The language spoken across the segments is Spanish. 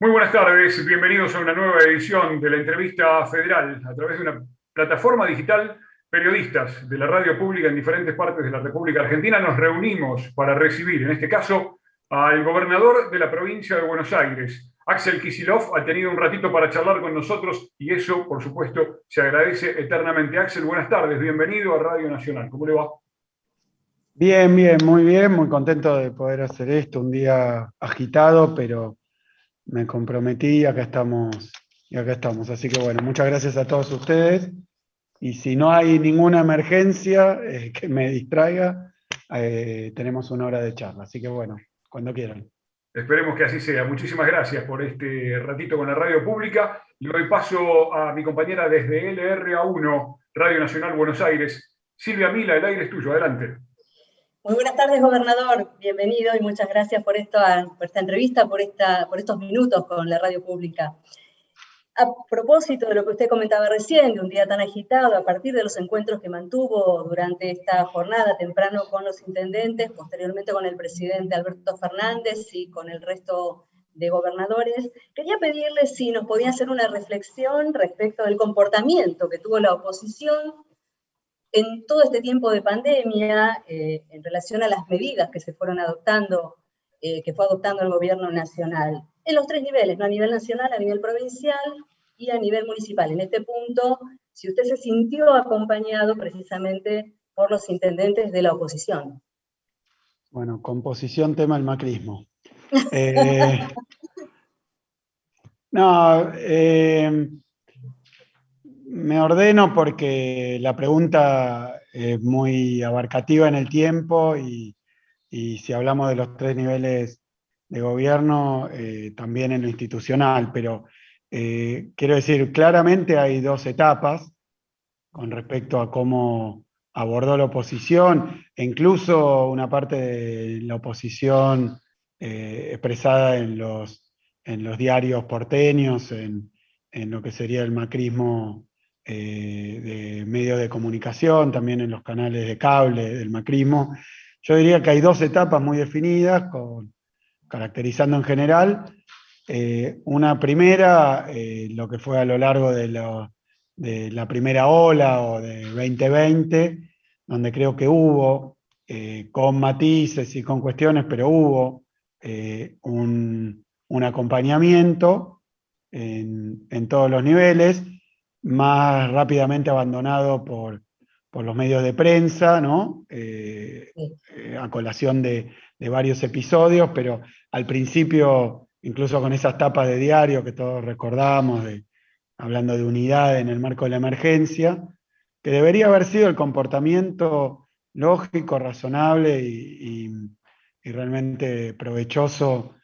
Muy buenas tardes, bienvenidos a una nueva edición de la entrevista federal a través de una plataforma digital. Periodistas de la radio pública en diferentes partes de la República Argentina nos reunimos para recibir, en este caso, al gobernador de la provincia de Buenos Aires. Axel Kisilov ha tenido un ratito para charlar con nosotros y eso, por supuesto, se agradece eternamente. Axel, buenas tardes, bienvenido a Radio Nacional. ¿Cómo le va? Bien, bien, muy bien, muy contento de poder hacer esto, un día agitado, pero me comprometí y acá estamos, y acá estamos. Así que bueno, muchas gracias a todos ustedes. Y si no hay ninguna emergencia eh, que me distraiga, eh, tenemos una hora de charla. Así que bueno, cuando quieran. Esperemos que así sea. Muchísimas gracias por este ratito con la radio pública. Y doy paso a mi compañera desde LRA1, Radio Nacional Buenos Aires. Silvia Mila, el aire es tuyo. Adelante. Muy buenas tardes, gobernador. Bienvenido y muchas gracias por esta, por esta entrevista, por, por estos minutos con la radio pública. A propósito de lo que usted comentaba recién, de un día tan agitado, a partir de los encuentros que mantuvo durante esta jornada temprano con los intendentes, posteriormente con el presidente Alberto Fernández y con el resto de gobernadores, quería pedirle si nos podía hacer una reflexión respecto del comportamiento que tuvo la oposición en todo este tiempo de pandemia, eh, en relación a las medidas que se fueron adoptando, eh, que fue adoptando el gobierno nacional, en los tres niveles, ¿no? a nivel nacional, a nivel provincial y a nivel municipal. En este punto, si usted se sintió acompañado precisamente por los intendentes de la oposición. Bueno, composición tema el macrismo. Eh, no, me ordeno porque la pregunta es muy abarcativa en el tiempo y, si hablamos de los tres niveles de gobierno, eh, también en lo institucional, pero eh, quiero decir, claramente hay dos etapas con respecto a cómo abordó la oposición, e incluso una parte de la oposición eh, expresada en los, diarios porteños, en lo que sería el macrismo eh, de medios de comunicación, también en los canales de cable del macrismo. Yo diría que hay dos etapas muy definidas, caracterizando en general. Eh, una primera, eh, lo que fue a lo largo de, la primera ola o de 2020, donde creo que hubo, con matices y con cuestiones, pero hubo un, acompañamiento en, en todos los niveles más rápidamente abandonado por, los medios de prensa, ¿no? Eh, eh, a colación de, varios episodios, pero al principio, incluso con esas tapas de diario que todos recordamos, hablando de unidad en el marco de la emergencia, que debería haber sido el comportamiento lógico, razonable y, realmente provechoso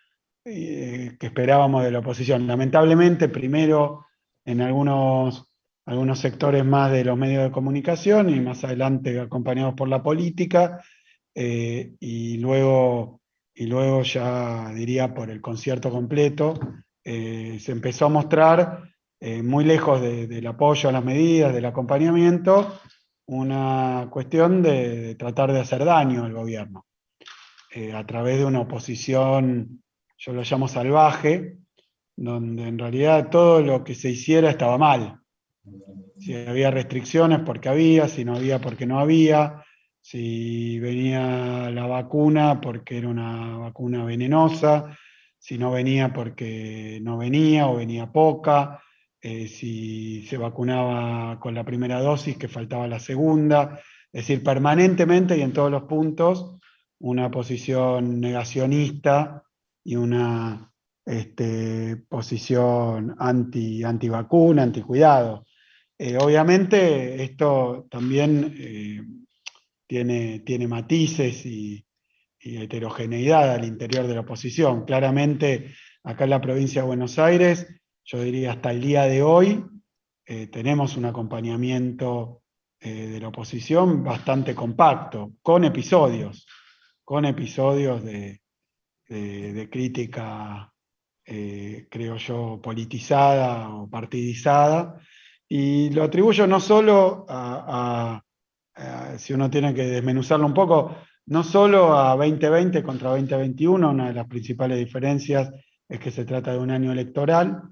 eh, que esperábamos de la oposición. Lamentablemente, primero en algunos, algunos sectores más de los medios de comunicación y más adelante acompañados por la política, eh, y, luego, y luego ya diría por el concierto completo, eh, se empezó a mostrar, eh, muy lejos del apoyo a las medidas, del acompañamiento, una cuestión de, tratar de hacer daño al gobierno, a través de una oposición, yo lo llamo salvaje, donde en realidad todo lo que se hiciera estaba mal. Si había restricciones, porque había, si no había, porque no había, si venía la vacuna, porque era una vacuna venenosa, si no venía porque no venía o venía poca, eh, si se vacunaba con la primera dosis, que faltaba la segunda, es decir, permanentemente y en todos los puntos, una posición negacionista y una este, posición anti, anti-vacuna, anti-cuidado. Eh, obviamente esto también eh, tiene, tiene matices y, heterogeneidad al interior de la oposición. Claramente acá en la provincia de Buenos Aires, yo diría hasta el día de hoy, eh, tenemos un acompañamiento de la oposición bastante compacto, con episodios, con episodios de, de crítica eh, creo yo, politizada o partidizada, y lo atribuyo no solo a, si uno tiene que desmenuzarlo un poco, no solo a 2020 contra 2021, una de las principales diferencias es que se trata de un año electoral.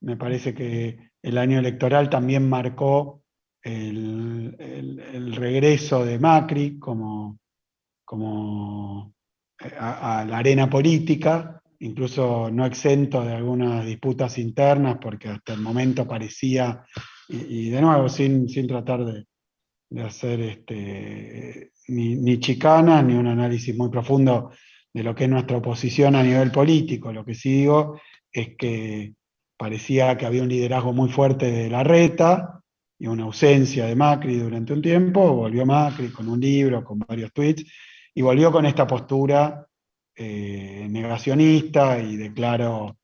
Me parece que el año electoral también marcó el, regreso de Macri como, como eh, a, la arena política, incluso no exento de algunas disputas internas, porque hasta el momento parecía, y, de nuevo, sin, sin tratar de, hacer este, ni, ni chicanas, ni un análisis muy profundo de lo que es nuestra oposición a nivel político. Lo que sí digo es que parecía que había un liderazgo muy fuerte de la reta y una ausencia de Macri durante un tiempo, volvió Macri con un libro, con varios tweets, y volvió con esta postura eh, negacionista y declaró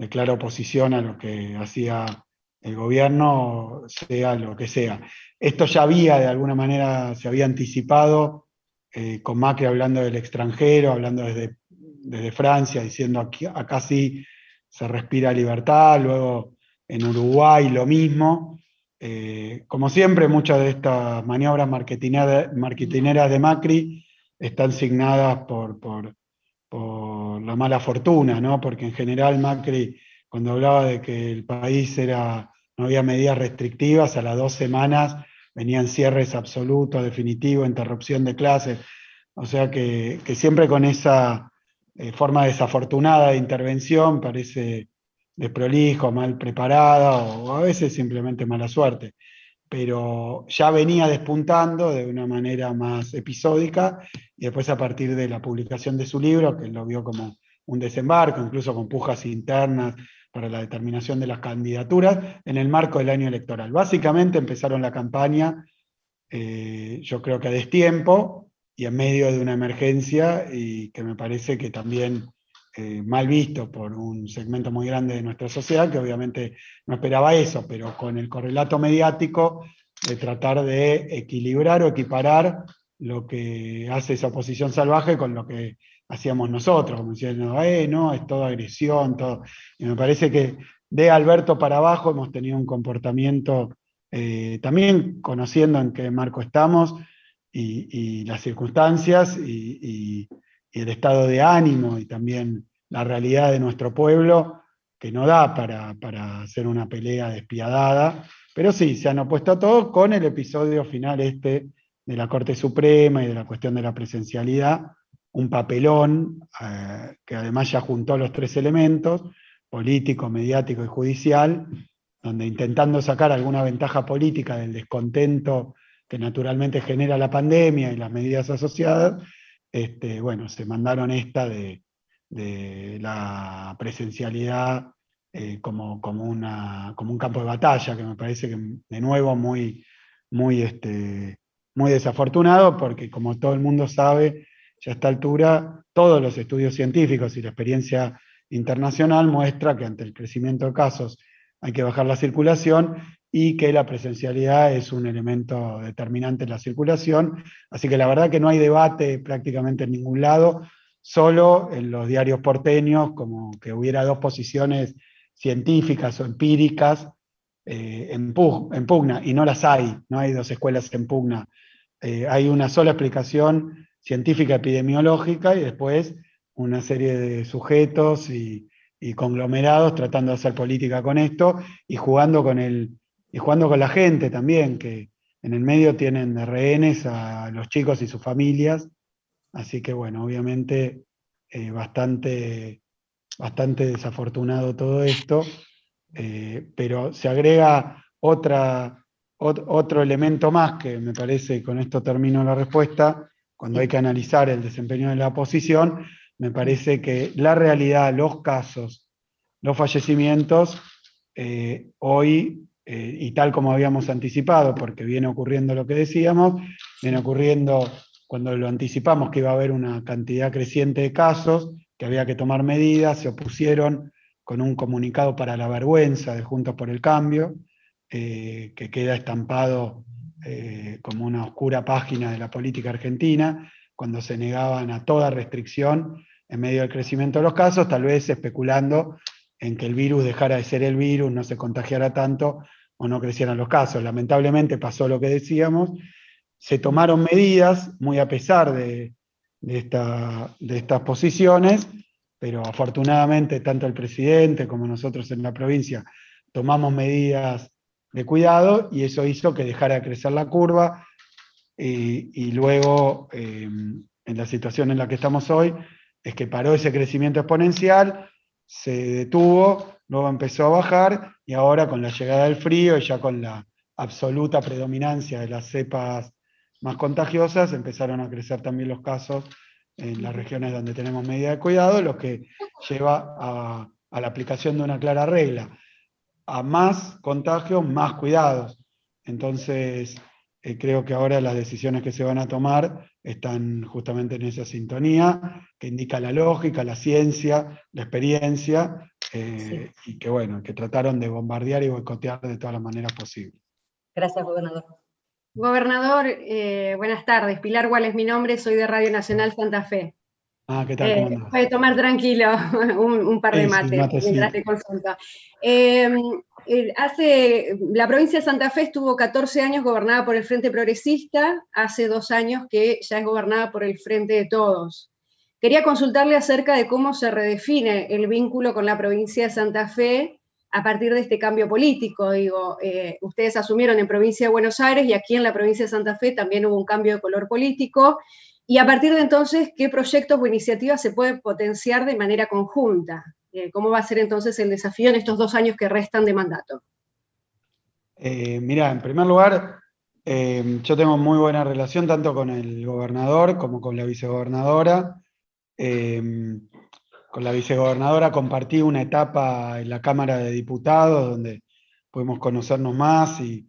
declaro oposición a lo que hacía el gobierno, sea lo que sea. Esto ya había, de alguna manera, se había anticipado eh, con Macri hablando del extranjero, hablando desde, desde Francia, diciendo aquí, acá sí se respira libertad, luego en Uruguay lo mismo. Eh, como siempre, muchas de estas maniobras marketineras de Macri están signadas por, la mala fortuna, ¿no? porque en general Macri, cuando hablaba de que el país era, no había medidas restrictivas, a las dos semanas venían cierres absolutos, definitivos, interrupción de clases, o sea que, siempre con esa eh, forma desafortunada de intervención parece desprolijo, mal preparada o a veces simplemente mala suerte. Pero ya venía despuntando de una manera más episódica y después a partir de la publicación de su libro, que lo vio como un desembarco, incluso con pujas internas para la determinación de las candidaturas en el marco del año electoral. Básicamente empezaron la campaña, eh, yo creo que a destiempo y en medio de una emergencia y que me parece que también eh, mal visto por un segmento muy grande de nuestra sociedad, que obviamente no esperaba eso, pero con el correlato mediático de tratar de equilibrar o equiparar lo que hace esa oposición salvaje con lo que hacíamos nosotros, como diciendo, eh, no, es todo agresión, todo. Y me parece que de Alberto para abajo hemos tenido un comportamiento, eh, también conociendo en qué marco estamos y, las circunstancias y, el estado de ánimo y también la realidad de nuestro pueblo, que no da para, para hacer una pelea despiadada, pero sí, se han opuesto a todos con el episodio final este de la Corte Suprema y de la cuestión de la presencialidad, un papelón eh, que además ya juntó los tres elementos, político, mediático y judicial, donde intentando sacar alguna ventaja política del descontento que naturalmente genera la pandemia y las medidas asociadas, este, bueno, se mandaron esta de, la presencialidad eh, como, como, un campo de batalla, que me parece que de nuevo muy, muy, este, muy desafortunado, porque como todo el mundo sabe, ya a esta altura todos los estudios científicos y la experiencia internacional muestra que ante el crecimiento de casos hay que bajar la circulación y que la presencialidad es un elemento determinante en la circulación. Así que la verdad que no hay debate prácticamente en ningún lado, solo en los diarios porteños, como que hubiera dos posiciones científicas o empíricas eh, en, pugna, y no las hay, no hay dos escuelas en pugna. Eh, hay una sola explicación científica epidemiológica y después una serie de sujetos y, conglomerados tratando de hacer política con esto y jugando con, el, y jugando con la gente también, que en el medio tienen de rehenes a los chicos y sus familias. Así que bueno, obviamente eh, bastante, bastante desafortunado todo esto, eh, pero se agrega otra, otro elemento más que me parece, y con esto termino la respuesta, cuando hay que analizar el desempeño de la oposición, me parece que la realidad, los casos, los fallecimientos, eh, hoy, eh, y tal como habíamos anticipado, porque viene ocurriendo lo que decíamos, viene ocurriendo cuando lo anticipamos que iba a haber una cantidad creciente de casos, que había que tomar medidas, se opusieron con un comunicado para la vergüenza de Juntos por el Cambio, eh, que queda estampado eh, como una oscura página de la política argentina, cuando se negaban a toda restricción en medio del crecimiento de los casos, tal vez especulando en que el virus dejara de ser el virus, no se contagiara tanto o no crecieran los casos. Lamentablemente pasó lo que decíamos, se tomaron medidas, muy a pesar de, de, estas posiciones, pero afortunadamente tanto el presidente como nosotros en la provincia tomamos medidas de cuidado y eso hizo que dejara de crecer la curva y, luego em, en la situación en la que estamos hoy es que paró ese crecimiento exponencial, se detuvo, luego empezó a bajar y ahora con la llegada del frío y ya con la absoluta predominancia de las cepas más contagiosas empezaron a crecer también los casos en las regiones donde tenemos medida de cuidado, lo que lleva a, a la aplicación de una clara regla. A más contagios, más cuidados. Entonces, eh, creo que ahora las decisiones que se van a tomar están justamente en esa sintonía, que indica la lógica, la ciencia, la experiencia, eh, y que bueno, que trataron de bombardear y boicotear de todas las maneras posibles. Gracias, gobernador. Gobernador, eh, buenas tardes. Pilar Gual es mi nombre, soy de Radio Nacional Santa Fe. Ah, ¿qué tal? Eh, puede tomar tranquilo un, par de mates mientras te consulta. Em, hace, la provincia de Santa Fe estuvo 14 años gobernada por el Frente Progresista, hace dos años que ya es gobernada por el Frente de Todos. Quería consultarle acerca de cómo se redefine el vínculo con la provincia de Santa Fe a partir de este cambio político. Digo, eh, ustedes asumieron en provincia de Buenos Aires y aquí en la provincia de Santa Fe también hubo un cambio de color político y a partir de entonces, ¿qué proyectos o iniciativas se pueden potenciar de manera conjunta? Eh, ¿Cómo va a ser entonces el desafío en estos dos años que restan de mandato? Eh, mira, en primer lugar, eh, yo tengo muy buena relación tanto con el gobernador como con la vicegobernadora. con la vicegobernadora compartí una etapa en la Cámara de Diputados donde pudimos conocernos más y,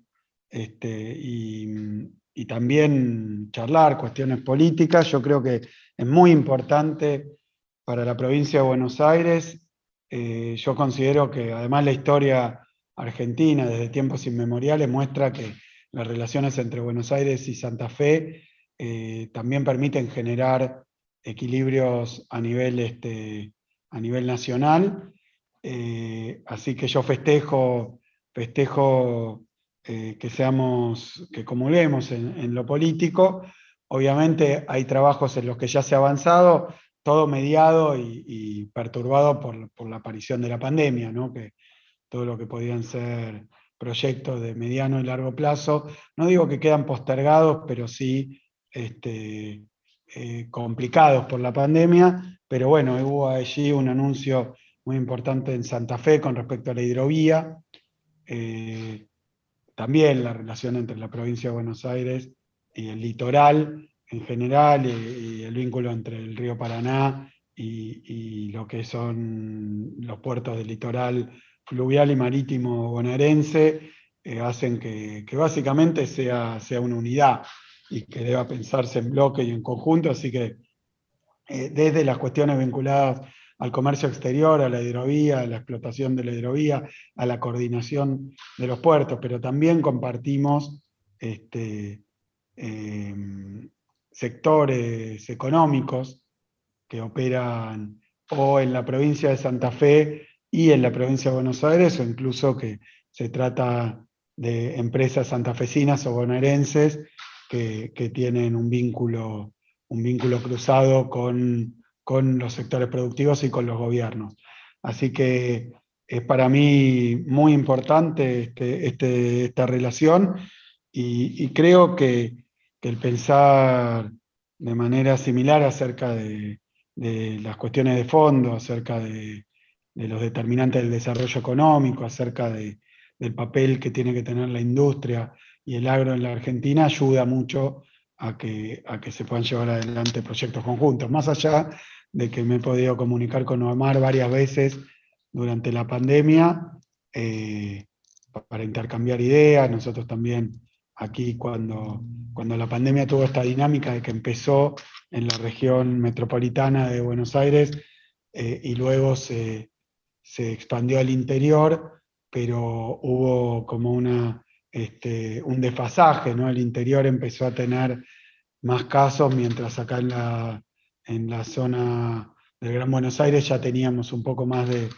este, y también charlar cuestiones políticas. Yo creo que es muy importante para la provincia de Buenos Aires. Eh, yo considero que además la historia argentina desde tiempos inmemoriales muestra que las relaciones entre Buenos Aires y Santa Fe eh, también permiten generar equilibrios a nivel, este, a nivel nacional. Eh, así que yo festejo, festejo que seamos, que comulguemos en, lo político. Obviamente hay trabajos en los que ya se ha avanzado, todo mediado y, perturbado por, la aparición de la pandemia, ¿no? que todo lo que podían ser proyectos de mediano y largo plazo, no digo que quedan postergados, pero sí este, eh, complicados por la pandemia, pero bueno, hubo allí un anuncio muy importante en Santa Fe con respecto a la hidrovía, eh, también la relación entre la provincia de Buenos Aires y el litoral en general y, el vínculo entre el río Paraná y, lo que son los puertos del litoral fluvial y marítimo bonaerense eh, hacen que, básicamente sea, sea una unidad y que deba pensarse en bloque y en conjunto, así que eh, desde las cuestiones vinculadas al comercio exterior, a la hidrovía, a la explotación de la hidrovía, a la coordinación de los puertos, pero también compartimos este, sectores económicos que operan o en la provincia de Santa Fe y en la provincia de Buenos Aires, o incluso que se trata de empresas santafesinas o bonaerenses que, que tienen un vínculo, un vínculo cruzado con con los sectores productivos y con los gobiernos. Así que es para mí muy importante este, este, esta relación y, creo que, el pensar de manera similar acerca de, las cuestiones de fondo, acerca de, los determinantes del desarrollo económico, acerca del papel que tiene que tener la industria y el agro en la Argentina, ayuda mucho a que, a que se puedan llevar adelante proyectos conjuntos, más allá de que me he podido comunicar con Omar varias veces durante la pandemia eh, para intercambiar ideas. Nosotros también aquí cuando, cuando la pandemia tuvo esta dinámica de que empezó en la región metropolitana de Buenos Aires eh, y luego se, expandió al interior, pero hubo como una, este, un desfasaje, ¿no? El interior empezó a tener más casos, mientras acá en la, en la zona del Gran Buenos Aires ya teníamos un poco más de,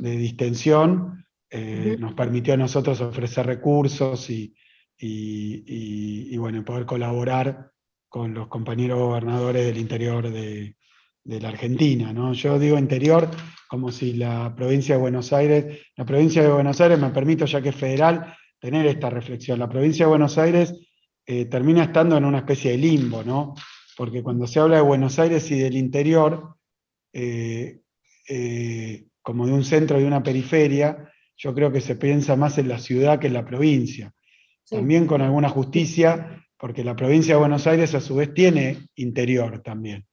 distensión, eh, nos permitió a nosotros ofrecer recursos y, y, bueno, poder colaborar con los compañeros gobernadores del interior de, la Argentina. ¿no? Yo digo interior como si la provincia de Buenos Aires, la provincia de Buenos Aires, me permito ya que es federal, tener esta reflexión. La provincia de Buenos Aires eh, termina estando en una especie de limbo, ¿no? Porque cuando se habla de Buenos Aires y del interior, eh, eh, como de un centro y una periferia, yo creo que se piensa más en la ciudad que en la provincia. También con alguna justicia, porque la provincia de Buenos Aires a su vez tiene interior también.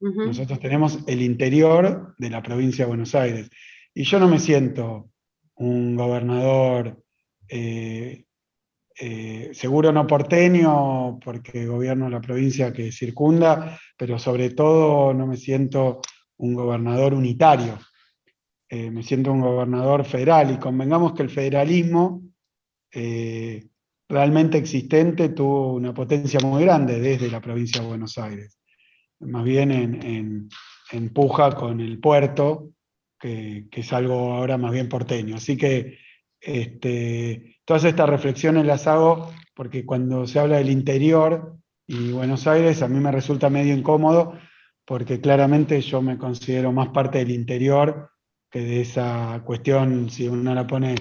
Nosotros tenemos el interior de la provincia de Buenos Aires. Y yo no me siento un gobernador, eh, eh, seguro no porteño, porque gobierno la provincia que circunda, pero sobre todo no me siento un gobernador unitario. Eh, me siento un gobernador federal y convengamos que el federalismo realmente existente tuvo una potencia muy grande desde la provincia de Buenos Aires más bien en, puja con el puerto, que, es algo ahora más bien porteño. Así que este, todas estas reflexiones las hago porque cuando se habla del interior y Buenos Aires, a mí me resulta medio incómodo, porque claramente yo me considero más parte del interior que de esa cuestión, si uno la pone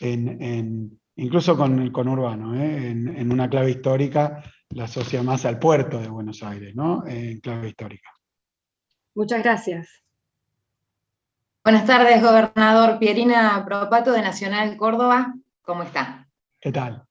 en, incluso con el conurbano, ¿eh? en, en, una clave histórica, la asocia más al puerto de Buenos Aires, ¿no? En clave histórica. Muchas gracias. Buenas tardes, gobernador Pierina Propato de Nacional Córdoba. ¿Cómo está? ¿Qué tal?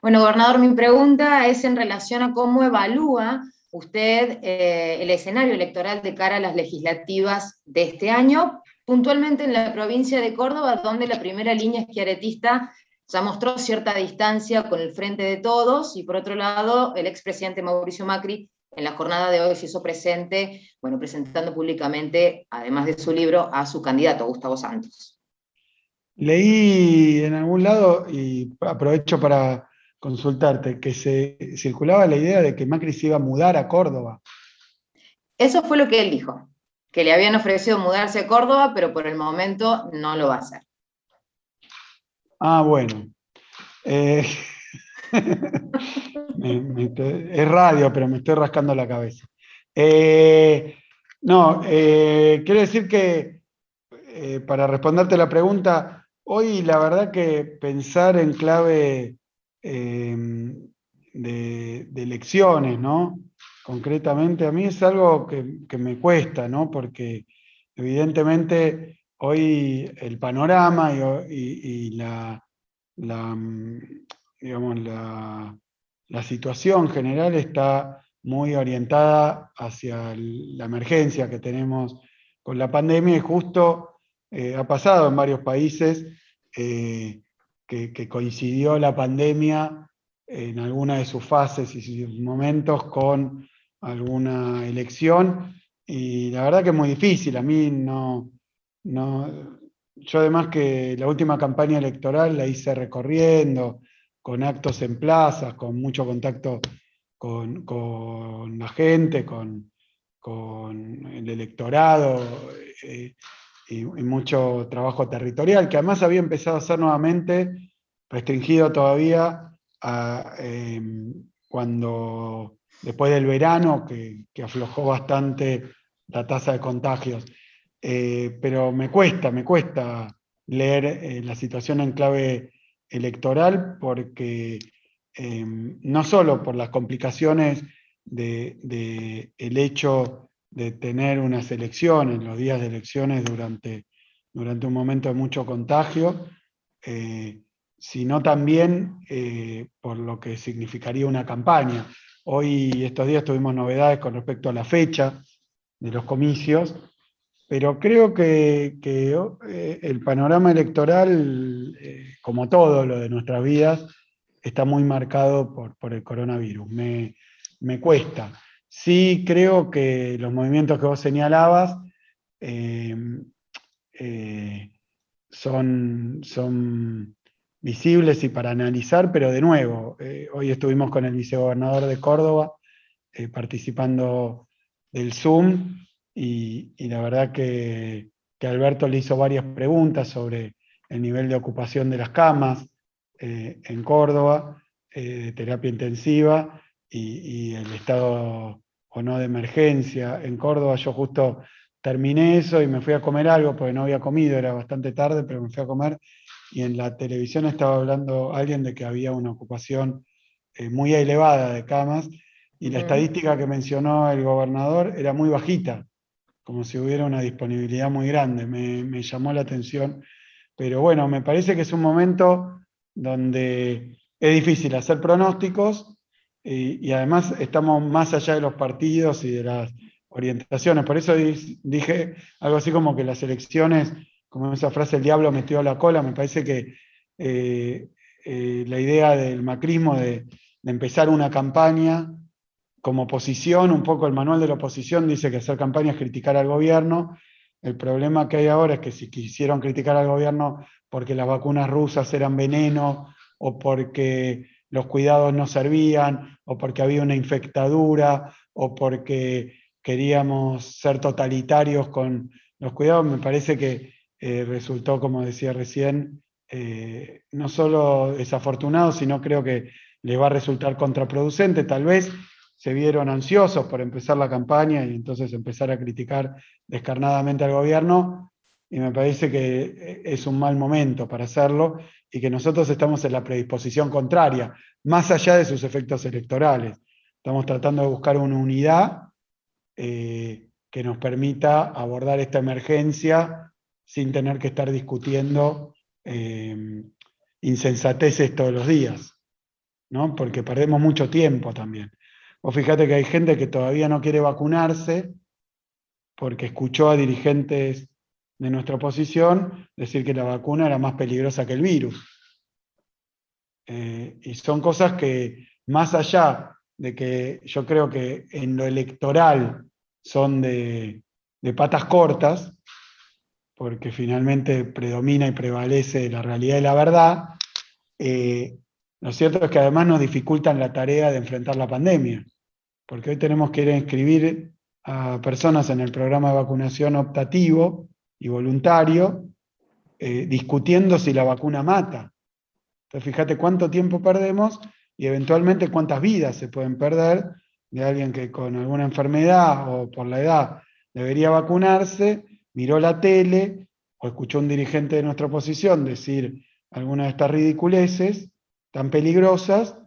Bueno, gobernador, mi pregunta es en relación a cómo evalúa usted eh, el escenario electoral de cara a las legislativas de este año, puntualmente en la provincia de Córdoba, donde la primera línea esquiaretista ya mostró cierta distancia con el frente de todos, y por otro lado, el expresidente Mauricio Macri en la jornada de hoy se hizo presente, bueno, presentando públicamente, además de su libro, a su candidato, Gustavo Santos. Leí en algún lado, y aprovecho para consultarte, que se circulaba la idea de que Macri se iba a mudar a Córdoba. Eso fue lo que él dijo, que le habían ofrecido mudarse a Córdoba, pero por el momento no lo va a hacer. Ah, bueno. Eh, es radio, pero me estoy rascando la cabeza. Eh, no, eh, quiero decir que para responderte la pregunta, hoy la verdad que pensar en clave de, elecciones, ¿no? Concretamente, a mí es algo que, que me cuesta, ¿no? Porque evidentemente hoy el panorama y, la, mm, la, situación general está muy orientada hacia la emergencia que tenemos con la pandemia y justo eh, ha pasado en varios países eh, que, coincidió la pandemia en alguna de sus fases y sus momentos con alguna elección. Y la verdad que es muy difícil, a mí no, yo además que la última campaña electoral la hice recorriendo, con actos en plazas, con mucho contacto con, la gente, con, el electorado eh, y, mucho trabajo territorial, que además había empezado a ser nuevamente restringido todavía em, cuando después del verano, que aflojó bastante la tasa de contagios. Eh, pero me cuesta, me cuesta leer eh, la situación en clave electoral porque em, no solo por las complicaciones del de, el hecho de tener unas elecciones, los días de elecciones durante, durante un momento de mucho contagio, eh, sino también por lo que significaría una campaña. Hoy, estos días, tuvimos novedades con respecto a la fecha de los comicios, pero creo que, eh, el panorama electoral, eh, como todo lo de nuestras vidas, está muy marcado por, el coronavirus. Me, cuesta. Sí creo que los movimientos que vos señalabas eh, son, son visibles y para analizar, pero de nuevo, hoy estuvimos con el vicegobernador de Córdoba participando del Zoom y, la verdad que, Alberto le hizo varias preguntas sobre el nivel de ocupación de las camas eh, en Córdoba, eh, de terapia intensiva, y, el estado o no de emergencia. En Córdoba yo justo terminé eso y me fui a comer algo porque no había comido, era bastante tarde, pero me fui a comer y en la televisión estaba hablando alguien de que había una ocupación eh, muy elevada de camas y la estadística que mencionó el gobernador era muy bajita, como si hubiera una disponibilidad muy grande. Me, llamó la atención. Pero bueno, me parece que es un momento donde es difícil hacer pronósticos y, además estamos más allá de los partidos y de las orientaciones. Por eso dije algo así como que las elecciones, como esa frase, el diablo metió la cola, me parece que eh, eh, la idea del macrismo de, de empezar una campaña como oposición, un poco el manual de la oposición dice que hacer campaña es criticar al gobierno. El problema que hay ahora es que si quisieron criticar al gobierno porque las vacunas rusas eran veneno o porque los cuidados no servían o porque había una infectadura o porque queríamos ser totalitarios con los cuidados, me parece que eh, resultó, como decía recién, eh, no solo desafortunado, sino creo que le va a resultar contraproducente. Tal vez se vieron ansiosos por empezar la campaña y entonces empezar a criticar descarnadamente al gobierno, y me parece que es un mal momento para hacerlo y que nosotros estamos en la predisposición contraria, más allá de sus efectos electorales. Estamos tratando de buscar una unidad eh, que nos permita abordar esta emergencia sin tener que estar discutiendo eh, insensateces todos los días porque perdemos mucho tiempo también. O fíjate que hay gente que todavía no quiere vacunarse porque escuchó a dirigentes de nuestra oposición decir que la vacuna era más peligrosa que el virus. Eh, y son cosas que, más allá de que yo creo que en lo electoral son de, patas cortas, porque finalmente predomina y prevalece la realidad y la verdad, eh, lo cierto es que además nos dificultan la tarea de enfrentar la pandemia, porque hoy tenemos que ir a inscribir a personas en el programa de vacunación optativo y voluntario, eh, discutiendo si la vacuna mata. Entonces, fíjate cuánto tiempo perdemos y eventualmente cuántas vidas se pueden perder de alguien que con alguna enfermedad o por la edad debería vacunarse, miró la tele o escuchó a un dirigente de nuestra oposición decir alguna de estas ridiculeces tan peligrosas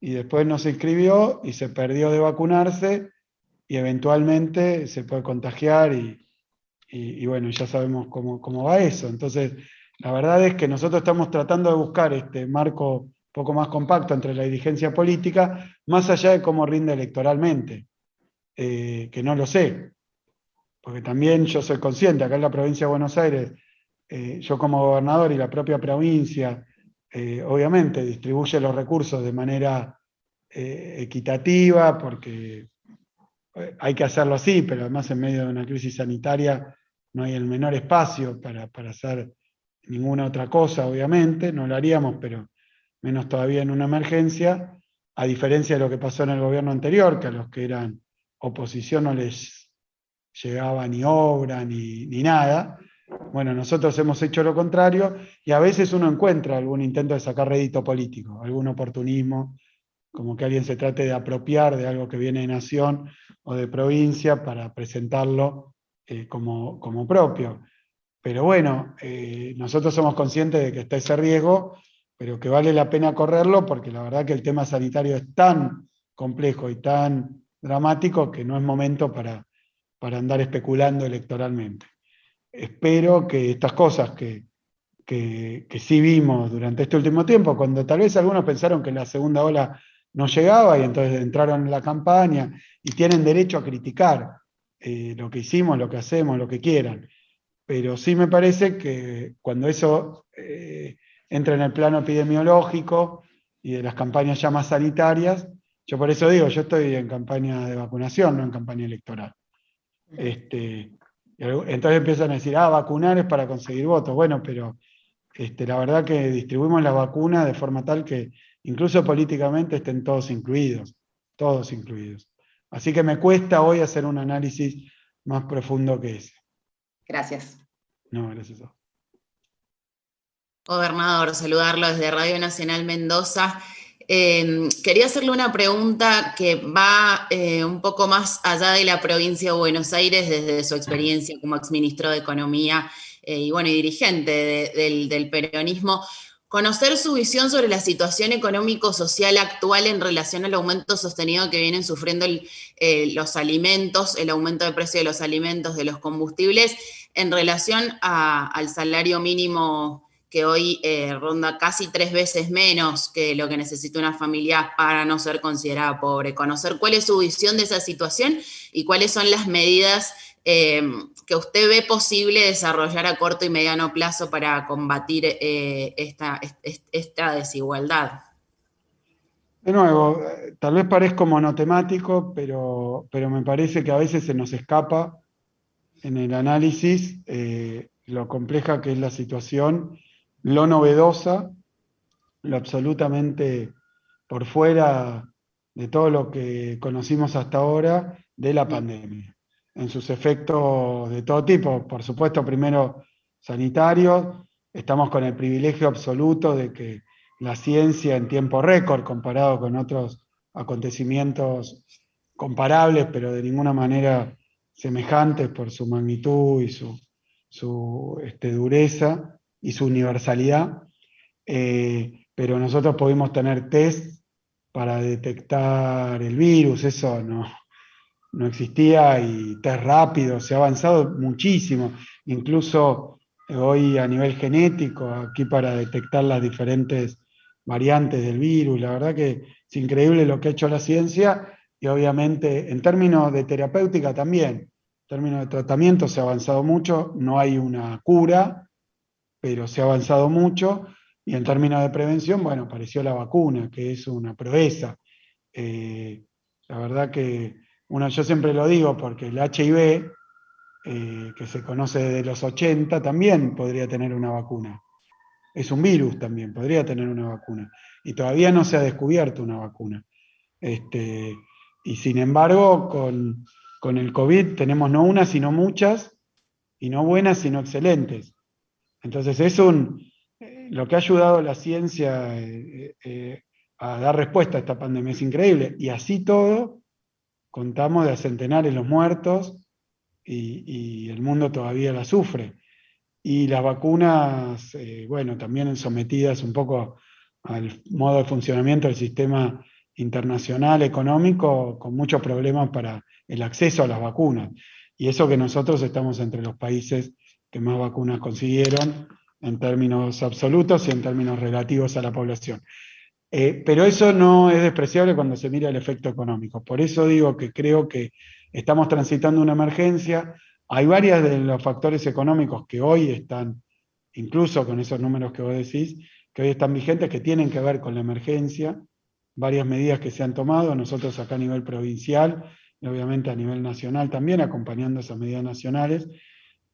y después no se inscribió y se perdió de vacunarse y eventualmente se puede contagiar y, bueno, ya sabemos cómo, cómo, va eso. Entonces, la verdad es que nosotros estamos tratando de buscar este marco un poco más compacto entre la dirigencia política, más allá de cómo rinde electoralmente, eh, que no lo sé, porque también yo soy consciente, acá en la provincia de Buenos Aires, eh, yo como gobernador y la propia provincia, eh, obviamente distribuye los recursos de manera eh, equitativa, porque eh, hay que hacerlo así, pero además en medio de una crisis sanitaria no hay el menor espacio para, hacer ninguna otra cosa, obviamente, no lo haríamos, pero menos todavía en una emergencia, a diferencia de lo que pasó en el gobierno anterior, que a los que eran oposición no les llegaba ni obra ni, ni nada, bueno, nosotros hemos hecho lo contrario y a veces uno encuentra algún intento de sacar rédito político, algún oportunismo, como que alguien se trate de apropiar de algo que viene de nación o de provincia para presentarlo eh, como, como, propio. Pero bueno, eh, nosotros somos conscientes de que está ese riesgo, pero que vale la pena correrlo porque la verdad que el tema sanitario es tan complejo y tan dramático que no es momento para, para andar especulando electoralmente espero que estas cosas que, que, sí vimos durante este último tiempo, cuando tal vez algunos pensaron que la segunda ola no llegaba y entonces entraron en la campaña y tienen derecho a criticar eh, lo que hicimos, lo que hacemos, lo que quieran. Pero sí me parece que cuando eso eh, entra en el plano epidemiológico y de las campañas ya más sanitarias, yo por eso digo, yo estoy en campaña de vacunación, no en campaña electoral. Este, entonces empiezan a decir, ah, vacunar es para conseguir votos. Bueno, pero este, la verdad que distribuimos la vacuna de forma tal que incluso políticamente estén todos incluidos, todos incluidos. Así que me cuesta hoy hacer un análisis más profundo que ese. Gracias. No, gracias a Gobernador, saludarlo desde Radio Nacional Mendoza. Em, quería hacerle una pregunta que va eh, un poco más allá de la provincia de Buenos Aires desde su experiencia como exministro de Economía eh, y bueno, y dirigente del, peronismo. Conocer su visión sobre la situación económico-social actual en relación al aumento sostenido que vienen sufriendo eh, los alimentos, el aumento de precio de los alimentos, de los combustibles, en relación al salario mínimo que hoy eh, ronda casi tres veces menos que lo que necesita una familia para no ser considerada pobre. Conocer cuál es su visión de esa situación y cuáles son las medidas eh, que usted ve posible desarrollar a corto y mediano plazo para combatir eh, esta, esta, desigualdad. De nuevo, tal vez parezca monotemático, pero, pero me parece que a veces se nos escapa en el análisis lo compleja que es la situación lo novedosa, lo absolutamente por fuera de todo lo que conocimos hasta ahora de la pandemia, en sus efectos de todo tipo, por supuesto primero sanitarios, estamos con el privilegio absoluto de que la ciencia en tiempo récord comparado con otros acontecimientos comparables, pero de ninguna manera semejantes por su magnitud y su, su este, dureza, y su universalidad, eh, pero nosotros pudimos tener test para detectar el virus, eso no, no existía y test rápido, se ha avanzado muchísimo, incluso hoy a nivel genético, aquí para detectar las diferentes variantes del virus, la verdad que es increíble lo que ha hecho la ciencia y obviamente en términos de terapéutica también, en términos de tratamiento se ha avanzado mucho, no hay una cura, pero se ha avanzado mucho. Y en términos de prevención, bueno, apareció la vacuna, que es una proeza. Eh, la verdad que uno, yo siempre lo digo porque el HIV, eh, que se conoce desde los 80, también podría tener una vacuna. Es un virus también, podría tener una vacuna. Y todavía no se ha descubierto una vacuna. Este, y sin embargo, con, con el COVID tenemos no una, sino muchas, y no buenas, sino excelentes. Entonces es un, eh, lo que ha ayudado la ciencia eh, eh, a dar respuesta a esta pandemia es increíble. Y así todo, contamos de a centenares los muertos y, el mundo todavía la sufre. Y las vacunas, bueno, también sometidas un poco al modo de funcionamiento del sistema internacional económico, con muchos problemas para el acceso a las vacunas. Y eso que nosotros estamos entre los países que más vacunas consiguieron en términos absolutos y en términos relativos a la población. Eh, pero eso no es despreciable cuando se mira el efecto económico. Por eso digo que creo que estamos transitando una emergencia. Hay varios de los factores económicos que hoy están, incluso con esos números que vos decís, que hoy están vigentes, que tienen que ver con la emergencia, varias medidas que se han tomado, nosotros acá a nivel provincial y obviamente a nivel nacional también, acompañando esas medidas nacionales.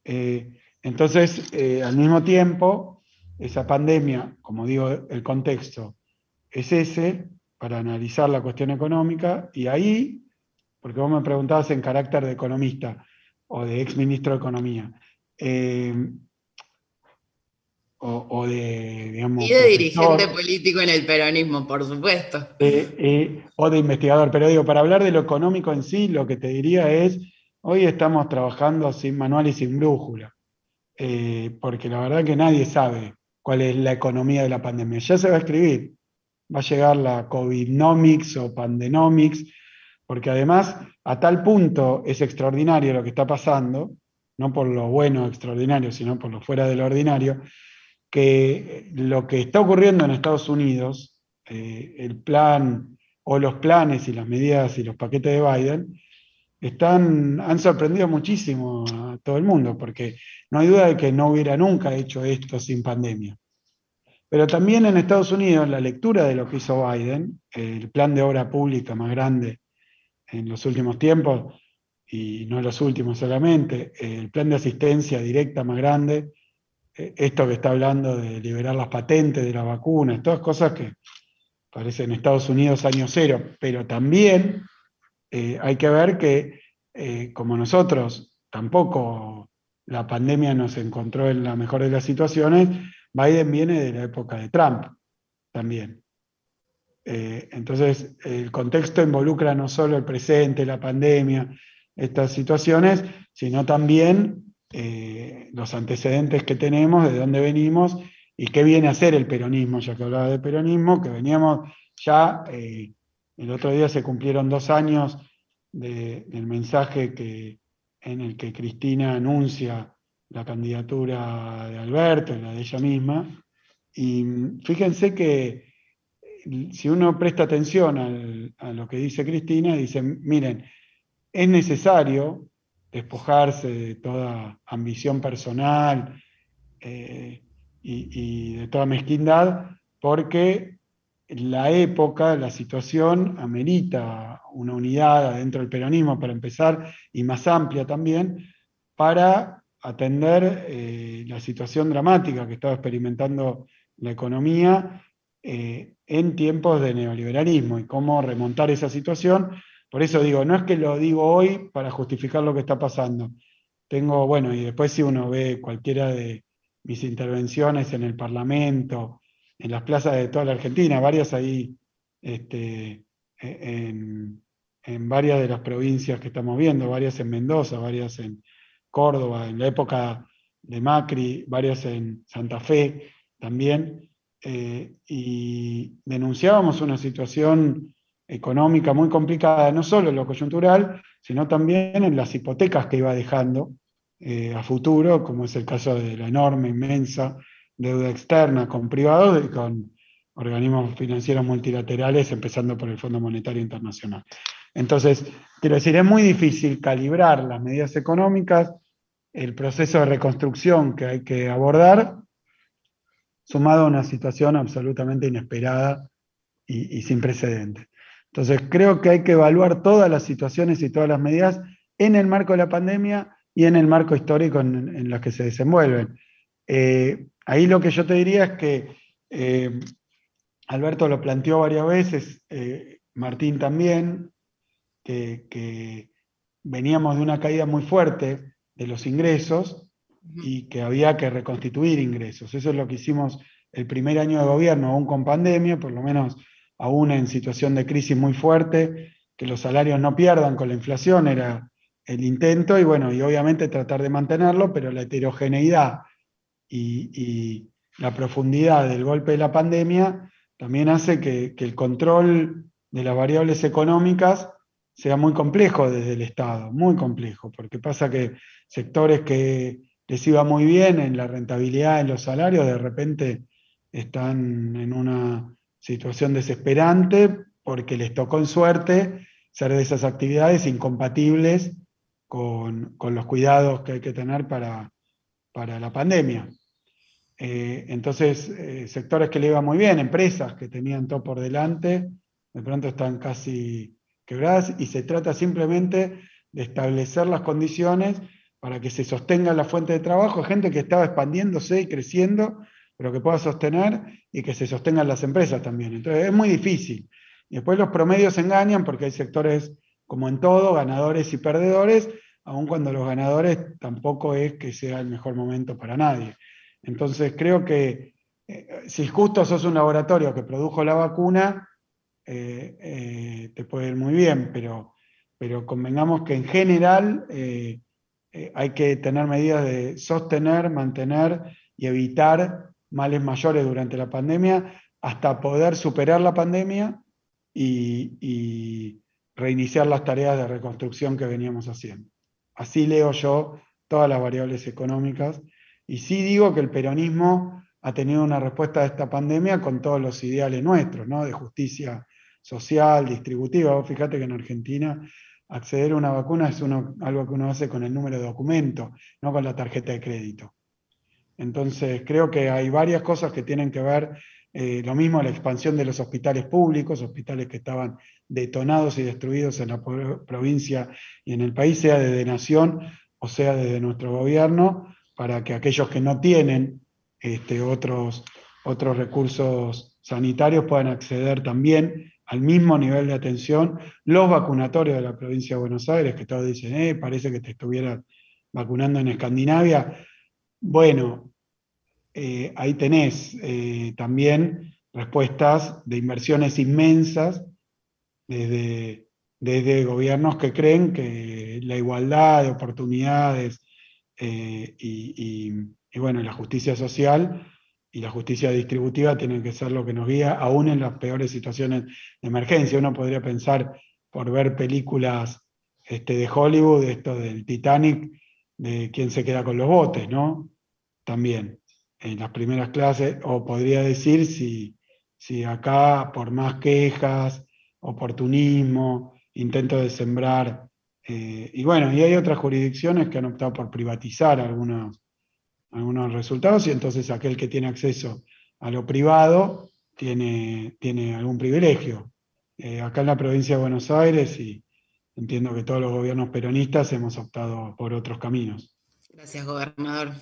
Eh, entonces, eh, al mismo tiempo, esa pandemia, como digo, el contexto es ese, para analizar la cuestión económica, y ahí, porque vos me preguntabas en carácter de economista o de ex ministro de Economía, eh, o, de, digamos... Y de dirigente político en el peronismo, por supuesto. Eh, o de investigador, pero digo, para hablar de lo económico en sí, lo que te diría es, hoy estamos trabajando sin manual y sin brújula. Eh, porque la verdad que nadie sabe cuál es la economía de la pandemia. Ya se va a escribir, va a llegar la Covidnomics o Pandenomics, porque además a tal punto es extraordinario lo que está pasando, no por lo bueno extraordinario, sino por lo fuera de lo ordinario, que lo que está ocurriendo en Estados Unidos, eh, el plan o los planes y las medidas y los paquetes de Biden, están, han sorprendido muchísimo a todo el mundo, porque no hay duda de que no hubiera nunca hecho esto sin pandemia. Pero también en Estados Unidos, la lectura de lo que hizo Biden, el plan de obra pública más grande en los últimos tiempos, y no los últimos solamente, el plan de asistencia directa más grande, esto que está hablando de liberar las patentes de las vacunas, todas cosas que parecen en Estados Unidos año cero, pero también eh, hay que ver que eh, como nosotros tampoco la pandemia nos encontró en la mejor de las situaciones, Biden viene de la época de Trump también. Eh, entonces, el contexto involucra no solo el presente, la pandemia, estas situaciones, sino también eh, los antecedentes que tenemos, de dónde venimos y qué viene a ser el peronismo, ya que hablaba de peronismo, que veníamos ya, el otro día se cumplieron dos años del mensaje en el que Cristina anuncia la candidatura de Alberto y la de ella misma. Y fíjense que si uno presta atención a lo que dice Cristina, dice, miren, es necesario despojarse de toda ambición personal eh, y, de toda mezquindad, porque la época, la situación amerita una unidad dentro del peronismo para empezar, y más amplia también, para atender eh, la situación dramática que estaba experimentando la economía eh, en tiempos de neoliberalismo y cómo remontar esa situación. Por eso digo, no es que lo digo hoy para justificar lo que está pasando. Tengo, bueno, y después si uno ve cualquiera de mis intervenciones en el Parlamento, en las plazas de toda la Argentina, varias ahí este, e, en, varias de las provincias que estamos viendo, varias en Mendoza, varias en Córdoba, en la época de Macri, varias en Santa Fe también, eh, y denunciábamos una situación económica muy complicada, no solo en lo coyuntural, sino también en las hipotecas que iba dejando eh, a futuro, como es el caso de la enorme, inmensa deuda externa con privados y con organismos financieros multilaterales, empezando por el Fondo Monetario Internacional. Entonces, quiero decir, es muy difícil calibrar las medidas económicas, el proceso de reconstrucción que hay que abordar, sumado a una situación absolutamente inesperada y, sin precedentes. Entonces, creo que hay que evaluar todas las situaciones y todas las medidas en el marco de la pandemia y en el marco histórico en, los que se desenvuelven. Eh, ahí lo que yo te diría es que eh, Alberto lo planteó varias veces, eh, Martín también, que, veníamos de una caída muy fuerte de los ingresos y que había que reconstituir ingresos. Eso es lo que hicimos el primer año de gobierno, aún con pandemia, por lo menos aún en situación de crisis muy fuerte, que los salarios no pierdan con la inflación, era el intento, y bueno, y obviamente tratar de mantenerlo, pero la heterogeneidad y, la profundidad del golpe de la pandemia también hace que, el control de las variables económicas sea muy complejo desde el Estado, muy complejo, porque pasa que sectores que les iba muy bien en la rentabilidad, en los salarios, de repente están en una situación desesperante porque les tocó en suerte ser de esas actividades incompatibles con, los cuidados que hay que tener para, para la pandemia. Eh, entonces, eh, sectores que le iba muy bien, empresas que tenían todo por delante, de pronto están casi quebradas y se trata simplemente de establecer las condiciones para que se sostenga la fuente de trabajo, gente que estaba expandiéndose y creciendo, pero que pueda sostener y que se sostengan las empresas también. Entonces es muy difícil. Después los promedios engañan porque hay sectores, como en todo, ganadores y perdedores, aun cuando los ganadores tampoco es que sea el mejor momento para nadie. Entonces creo que eh, si justo sos un laboratorio que produjo la vacuna, eh, eh, te puede ir muy bien, pero, pero convengamos que en general eh, hay que tener medidas de sostener, mantener y evitar males mayores durante la pandemia hasta poder superar la pandemia y, reiniciar las tareas de reconstrucción que veníamos haciendo. Así leo yo todas las variables económicas y sí digo que el peronismo ha tenido una respuesta a esta pandemia con todos los ideales nuestros, ¿no? de justicia social, distributiva. fíjate que en Argentina acceder a una vacuna es algo que uno hace con el número de documento, no con la tarjeta de crédito. Entonces, creo que hay varias cosas que tienen que ver, eh, lo mismo la expansión de los hospitales públicos, hospitales que estaban detonados y destruidos en la provincia y en el país, sea desde Nación o sea desde nuestro gobierno, para que aquellos que no tienen este, otros, otros recursos sanitarios puedan acceder también al mismo nivel de atención los vacunatorios de la provincia de Buenos Aires, que todos dicen, eh, parece que te estuvieras vacunando en Escandinavia. Bueno, eh, ahí tenés eh, también respuestas de inversiones inmensas desde, desde gobiernos que creen que la igualdad de oportunidades eh, y, bueno, la justicia social y la justicia distributiva tienen que ser lo que nos guía, aún en las peores situaciones de emergencia. Uno podría pensar, por ver películas este, de Hollywood, esto del Titanic, de quién se queda con los botes, ¿no? También, en las primeras clases, o podría decir si, si acá, por más quejas, oportunismo, intento de sembrar eh, y bueno, y hay otras jurisdicciones que han optado por privatizar algunos, algunos resultados y entonces aquel que tiene acceso a lo privado tiene, tiene algún privilegio. Eh, acá en la provincia de Buenos Aires, y entiendo que todos los gobiernos peronistas hemos optado por otros caminos. Gracias, gobernador.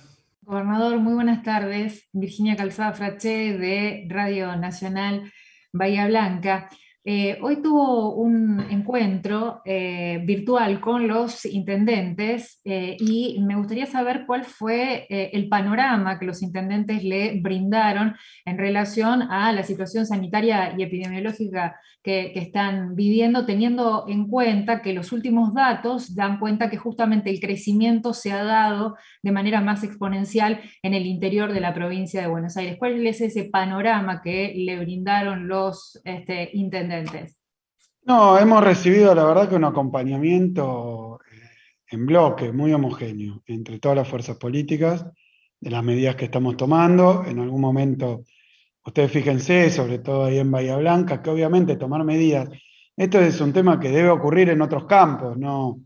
Gobernador, muy buenas tardes. Virginia Calzada Fraché de Radio Nacional Bahía Blanca. Eh, hoy tuvo un encuentro eh, virtual con los intendentes eh, y me gustaría saber cuál fue el panorama que los intendentes le brindaron en relación a la situación sanitaria y epidemiológica que, están viviendo, teniendo en cuenta que los últimos datos dan cuenta que justamente el crecimiento se ha dado de manera más exponencial en el interior de la provincia de Buenos Aires. ¿Cuál es ese panorama que le brindaron los este, intendentes? No, hemos recibido la verdad que un acompañamiento eh, en bloque, muy homogéneo, entre todas las fuerzas políticas, de las medidas que estamos tomando. En algún momento Ustedes fíjense, sobre todo ahí en Bahía Blanca, que obviamente tomar medidas, esto es un tema que debe ocurrir en otros campos, no,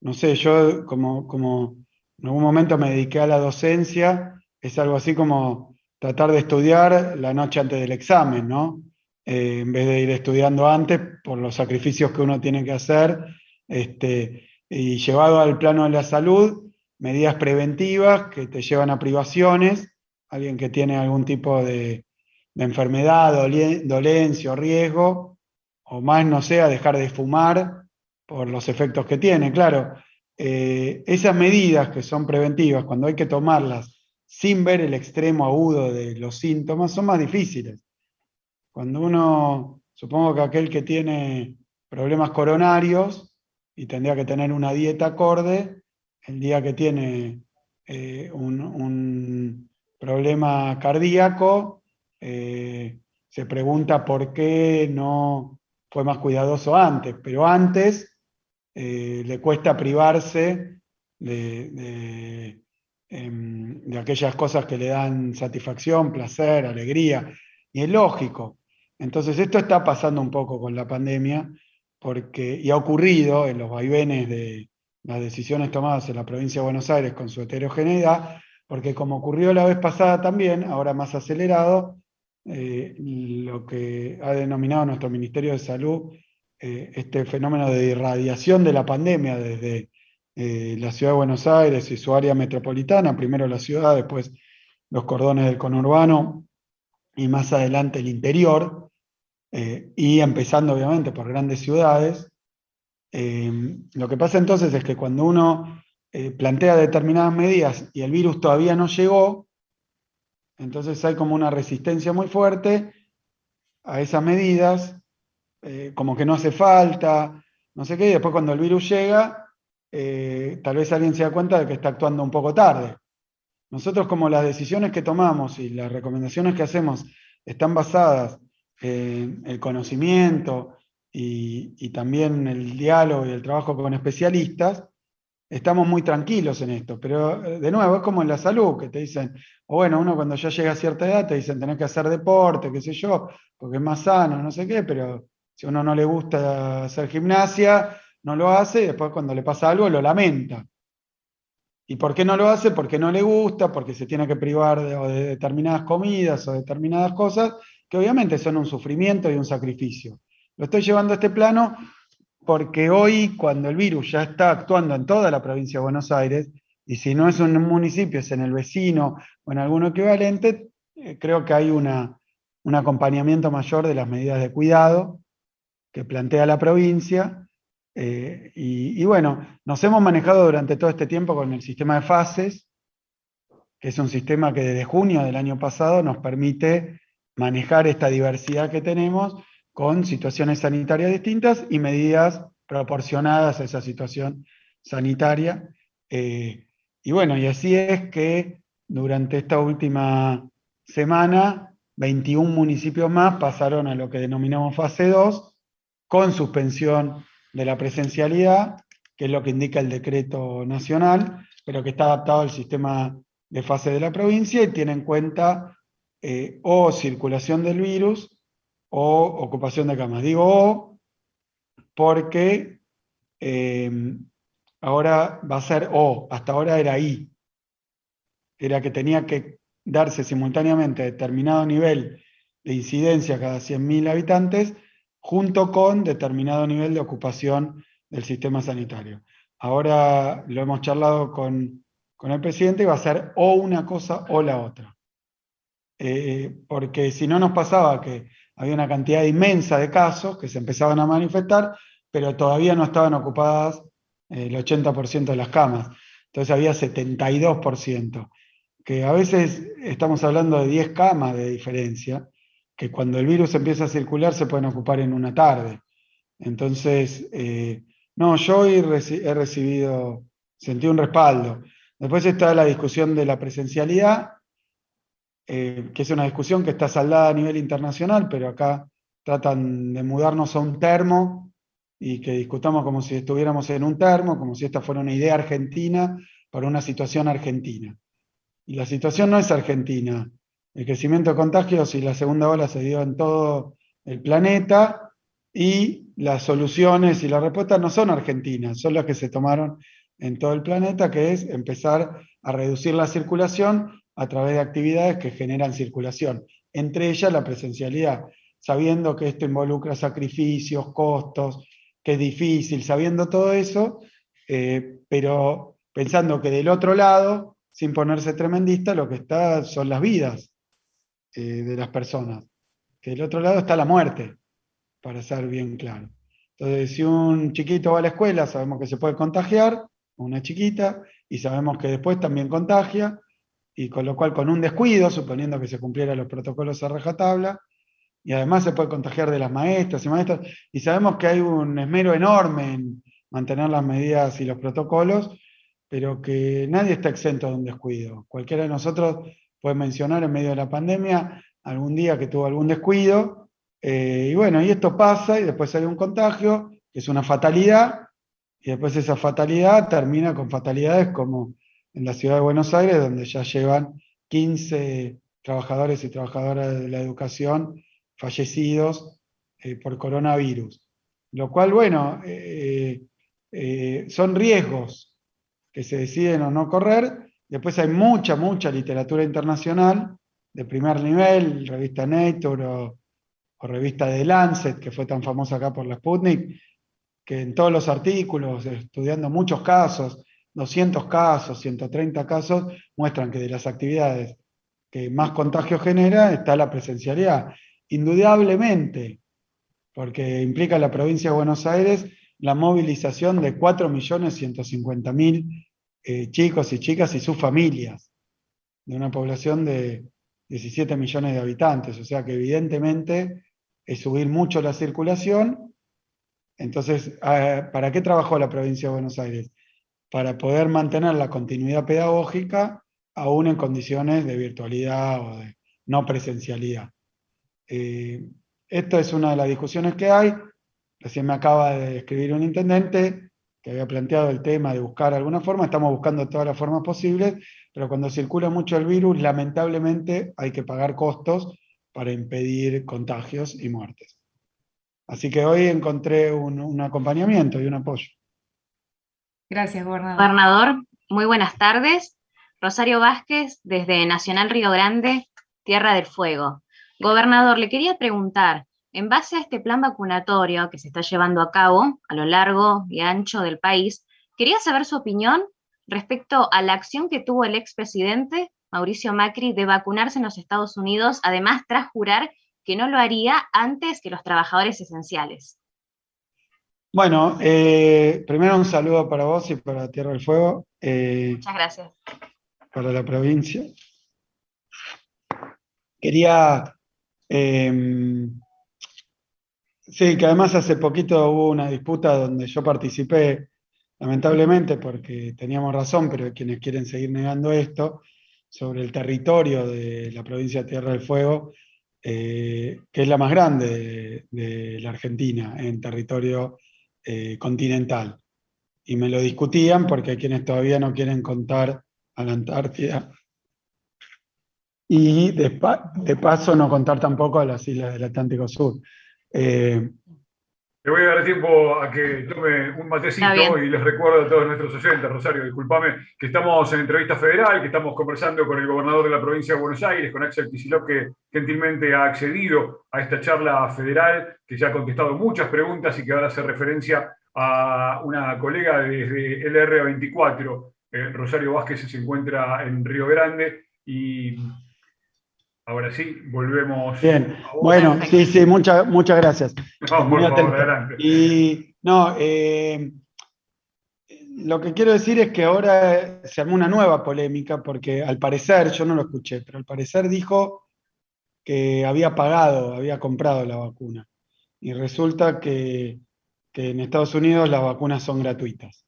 no sé, yo como, como en algún momento me dediqué a la docencia, es algo así como tratar de estudiar la noche antes del examen, ¿no? Eh, en vez de ir estudiando antes por los sacrificios que uno tiene que hacer, este, y llevado al plano de la salud, medidas preventivas que te llevan a privaciones, alguien que tiene algún tipo de, enfermedad, dolencia o riesgo, o más no sea dejar de fumar por los efectos que tiene. Claro, eh, esas medidas que son preventivas, cuando hay que tomarlas sin ver el extremo agudo de los síntomas, son más difíciles. Cuando uno, supongo que aquel que tiene problemas coronarios y tendría que tener una dieta acorde, el día que tiene eh, un problema cardíaco, eh, se pregunta por qué no fue más cuidadoso antes, pero antes eh, le cuesta privarse em, de, aquellas cosas que le dan satisfacción, placer, alegría, y es lógico. Entonces esto está pasando un poco con la pandemia, porque, y ha ocurrido en los vaivenes de las decisiones tomadas en la provincia de Buenos Aires con su heterogeneidad, porque como ocurrió la vez pasada también, ahora más acelerado, eh, lo que ha denominado nuestro Ministerio de Salud eh, este fenómeno de irradiación de la pandemia desde eh, la ciudad de Buenos Aires y su área metropolitana, primero la ciudad, después los cordones del conurbano y más adelante el interior, y empezando obviamente por grandes ciudades. lo que pasa entonces es que cuando uno plantea determinadas medidas y el virus todavía no llegó, entonces hay como una resistencia muy fuerte a esas medidas, eh, como que no hace falta, no sé qué, y después cuando el virus llega, eh, tal vez alguien se da cuenta de que está actuando un poco tarde. Nosotros como las decisiones que tomamos y las recomendaciones que hacemos están basadas en el conocimiento y, también el diálogo y el trabajo con especialistas, estamos muy tranquilos en esto, pero eh, de nuevo es como en la salud, que te dicen, o bueno, uno cuando ya llega a cierta edad te dicen tenés que hacer deporte, qué sé yo, porque es más sano, no sé qué, pero si a uno no le gusta hacer gimnasia, no lo hace y después cuando le pasa algo lo lamenta. ¿Y por qué no lo hace? Porque no le gusta, porque se tiene que privar de determinadas comidas o determinadas cosas, que obviamente son un sufrimiento y un sacrificio. Lo estoy llevando a este plano porque hoy cuando el virus ya está actuando en toda la provincia de Buenos Aires, y si no es en un municipio, es en el vecino o en alguno equivalente, eh, creo que hay una, un acompañamiento mayor de las medidas de cuidado que plantea la provincia. Eh, y, bueno, nos hemos manejado durante todo este tiempo con el sistema de fases, que es un sistema que desde junio del año pasado nos permite manejar esta diversidad que tenemos con situaciones sanitarias distintas y medidas proporcionadas a esa situación sanitaria. Eh, y bueno, y así es que durante esta última semana, 21 municipios más pasaron a lo que denominamos fase 2, con suspensión de la presencialidad, que es lo que indica el decreto nacional, pero que está adaptado al sistema de fase de la provincia y tiene en cuenta eh, o circulación del virus o ocupación de camas. Digo O porque eh, ahora va a ser O, hasta ahora era I. Era que tenía que darse simultáneamente determinado nivel de incidencia cada 100.000 habitantes junto con determinado nivel de ocupación del sistema sanitario. Ahora lo hemos charlado con, el presidente y va a ser o una cosa o la otra. Eh, porque si no nos pasaba que había una cantidad inmensa de casos que se empezaban a manifestar, pero todavía no estaban ocupadas el 80% de las camas. Entonces había 72%, que a veces estamos hablando de 10 camas de diferencia, que cuando el virus empieza a circular se pueden ocupar en una tarde. Entonces, eh, no, yo hoy he recibido, sentí un respaldo. Después está la discusión de la presencialidad, eh, que es una discusión que está saldada a nivel internacional, pero acá tratan de mudarnos a un termo y que discutamos como si estuviéramos en un termo, como si esta fuera una idea argentina para una situación argentina. Y la situación no es argentina. El crecimiento de contagios y la segunda ola se dio en todo el planeta y las soluciones y las respuestas no son argentinas, son las que se tomaron en todo el planeta, que es empezar a reducir la circulación a través de actividades que generan circulación, entre ellas la presencialidad, sabiendo que esto involucra sacrificios, costos, que es difícil, sabiendo todo eso, eh, pero pensando que del otro lado, sin ponerse tremendista, lo que está son las vidas eh, de las personas, que del otro lado está la muerte, para ser bien claro. Entonces, si un chiquito va a la escuela, sabemos que se puede contagiar, una chiquita, y sabemos que después también contagia, y con lo cual con un descuido, suponiendo que se cumplieran los protocolos a rajatabla, y además se puede contagiar de las maestras y maestras, y sabemos que hay un esmero enorme en mantener las medidas y los protocolos, pero que nadie está exento de un descuido. Cualquiera de nosotros puede mencionar en medio de la pandemia algún día que tuvo algún descuido, eh, y bueno, y esto pasa y después hay un contagio, que es una fatalidad, y después esa fatalidad termina con fatalidades como en la ciudad de Buenos Aires, donde ya llevan 15 trabajadores y trabajadoras de la educación fallecidos eh, por coronavirus. Lo cual, bueno, eh, eh, son riesgos que se deciden o no correr. Después hay mucha, mucha literatura internacional de primer nivel, revista Nature o, revista de Lancet, que fue tan famosa acá por la Sputnik, que en todos los artículos, estudiando muchos casos, 200 casos, 130 casos, muestran que de las actividades que más contagio genera está la presencialidad. Indudablemente, porque implica la provincia de Buenos Aires la movilización de 4.150.000 eh, chicos y chicas y sus familias, de una población de 17 millones de habitantes. O sea que evidentemente es subir mucho la circulación. Entonces, ah, ¿para qué trabajó la provincia de Buenos Aires? Para poder mantener la continuidad pedagógica aún en condiciones de virtualidad o de no presencialidad. Eh, esta es una de las discusiones que hay. Recién me acaba de escribir un intendente que había planteado el tema de buscar alguna forma. Estamos buscando todas las formas posibles, pero cuando circula mucho el virus, lamentablemente hay que pagar costos para impedir contagios y muertes. Así que hoy encontré un acompañamiento y un apoyo. Gracias, gobernador. Gobernador, muy buenas tardes. Rosario Vázquez, desde Nacional Río Grande, Tierra del Fuego. Gobernador, le quería preguntar, en base a este plan vacunatorio que se está llevando a cabo a lo largo y ancho del país, quería saber su opinión respecto a la acción que tuvo el expresidente Mauricio Macri de vacunarse en los Estados Unidos, además tras jurar que no lo haría antes que los trabajadores esenciales. Bueno, eh, primero un saludo para vos y para Tierra del Fuego. Eh, Muchas gracias. Para la provincia. Quería Em, sí, que además hace poquito hubo una disputa donde yo participé, lamentablemente, porque teníamos razón, pero hay quienes quieren seguir negando esto, sobre el territorio de la provincia de Tierra del Fuego, eh, que es la más grande de, la Argentina en territorio eh, continental. Y me lo discutían porque hay quienes todavía no quieren contar a la Antártida y de, paso no contar tampoco a las islas del Atlántico Sur. Eh, le voy a dar tiempo a que tome un matecito y les recuerdo a todos nuestros oyentes, Rosario, discúlpame, que estamos en entrevista federal, que estamos conversando con el gobernador de la provincia de Buenos Aires, con Axel Kicillof, que gentilmente ha accedido a esta charla federal, que ya ha contestado muchas preguntas y que ahora hace referencia a una colega desde LR24, eh, Rosario Vázquez, se encuentra en Río Grande y Ahora sí, volvemos. Bien, bueno, sí, sí, muchas muchas gracias. por favor, adelante. Y no, eh, lo que quiero decir es que ahora se armó una nueva polémica, porque al parecer, yo no lo escuché, pero al parecer dijo que había pagado, había comprado la vacuna. Y resulta que, en Estados Unidos las vacunas son gratuitas.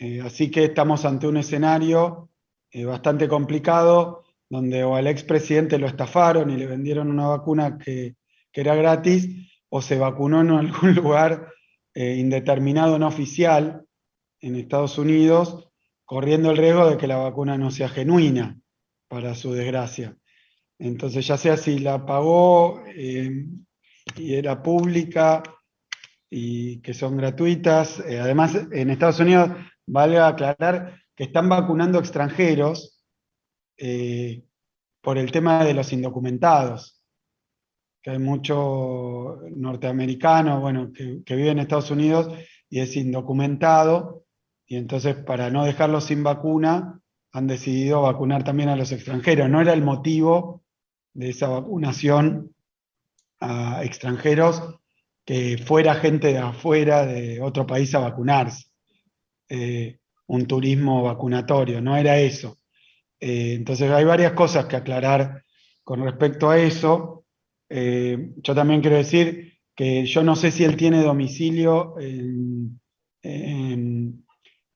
Eh, así que estamos ante un escenario eh, bastante complicado donde o al expresidente lo estafaron y le vendieron una vacuna que, era gratis, o se vacunó en algún lugar eh, indeterminado no oficial en Estados Unidos, corriendo el riesgo de que la vacuna no sea genuina, para su desgracia. Entonces, ya sea si la pagó eh, y era pública y que son gratuitas, eh, además en Estados Unidos, vale aclarar que están vacunando extranjeros, eh, por el tema de los indocumentados, que hay mucho norteamericano bueno, que, vive en Estados Unidos y es indocumentado, y entonces para no dejarlos sin vacuna, han decidido vacunar también a los extranjeros. No era el motivo de esa vacunación a extranjeros que fuera gente de afuera, de otro país a vacunarse. Eh, un turismo vacunatorio, no era eso. Eh, entonces hay varias cosas que aclarar con respecto a eso. Eh, yo también quiero decir que yo no sé si él tiene domicilio en,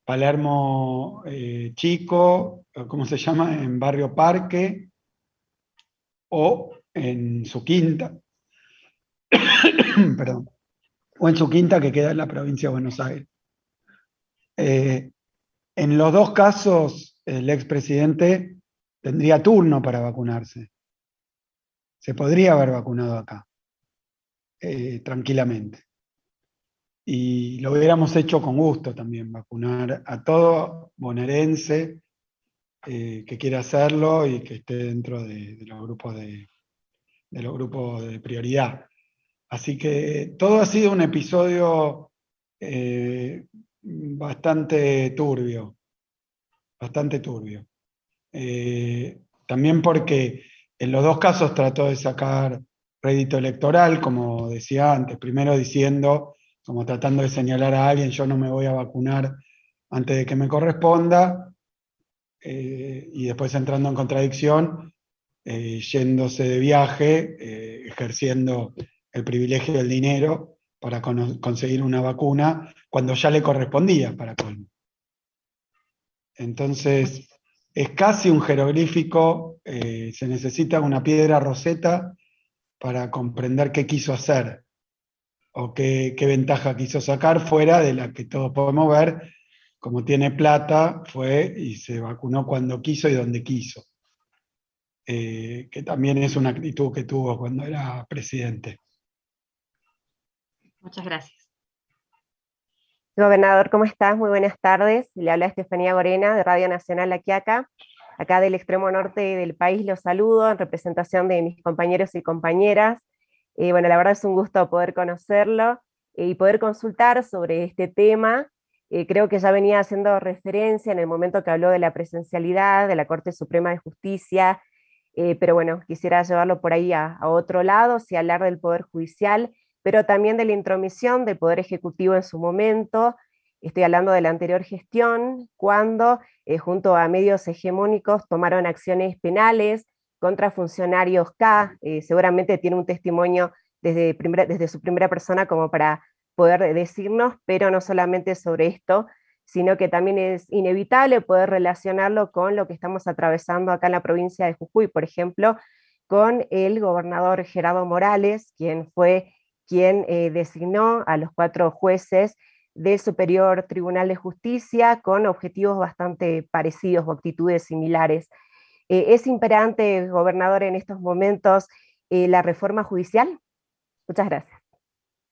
Palermo eh, Chico, ¿cómo se llama? En Barrio Parque o en su quinta. Perdón. O en su quinta que queda en la provincia de Buenos Aires. en los dos casos el expresidente tendría turno para vacunarse. Se podría haber vacunado acá, eh, tranquilamente. Y lo hubiéramos hecho con gusto también, vacunar a todo bonaerense eh, que quiera hacerlo y que esté dentro de, los grupos de, los grupos de prioridad. Así que todo ha sido un episodio eh, bastante turbio bastante turbio. Eh, también porque en los dos casos trató de sacar rédito electoral, como decía antes, primero diciendo, como tratando de señalar a alguien, yo no me voy a vacunar antes de que me corresponda, eh, y después entrando en contradicción, eh, yéndose de viaje, ejerciendo el privilegio del dinero para conseguir una vacuna cuando ya le correspondía para colmo. Entonces, es casi un jeroglífico, eh, se necesita una piedra roseta para comprender qué quiso hacer o qué, ventaja quiso sacar fuera de la que todos podemos ver, como tiene plata, fue y se vacunó cuando quiso y donde quiso, eh, que también es una actitud que tuvo cuando era presidente. Muchas gracias. Gobernador, ¿cómo estás? Muy buenas tardes. Le habla Estefanía Gorena de Radio Nacional aquí acá. Acá del extremo norte del país los saludo en representación de mis compañeros y compañeras. Eh, bueno, la verdad es un gusto poder conocerlo eh, y poder consultar sobre este tema. Eh, creo que ya venía haciendo referencia en el momento que habló de la presencialidad de la Corte Suprema de Justicia, pero bueno, quisiera llevarlo por ahí a otro lado, si hablar del Poder Judicial pero también de la intromisión del Poder Ejecutivo en su momento. Estoy hablando de la anterior gestión, cuando eh, junto a medios hegemónicos tomaron acciones penales contra funcionarios K, eh, seguramente tiene un testimonio desde, desde su primera persona como para poder decirnos, pero no solamente sobre esto, sino que también es inevitable poder relacionarlo con lo que estamos atravesando acá en la provincia de Jujuy, por ejemplo, con el gobernador Gerardo Morales, quien fue quien eh, designó a los cuatro jueces del Superior Tribunal de Justicia con objetivos bastante parecidos o actitudes similares. Eh, ¿Es imperante, gobernador, en estos momentos eh, la reforma judicial? Muchas gracias.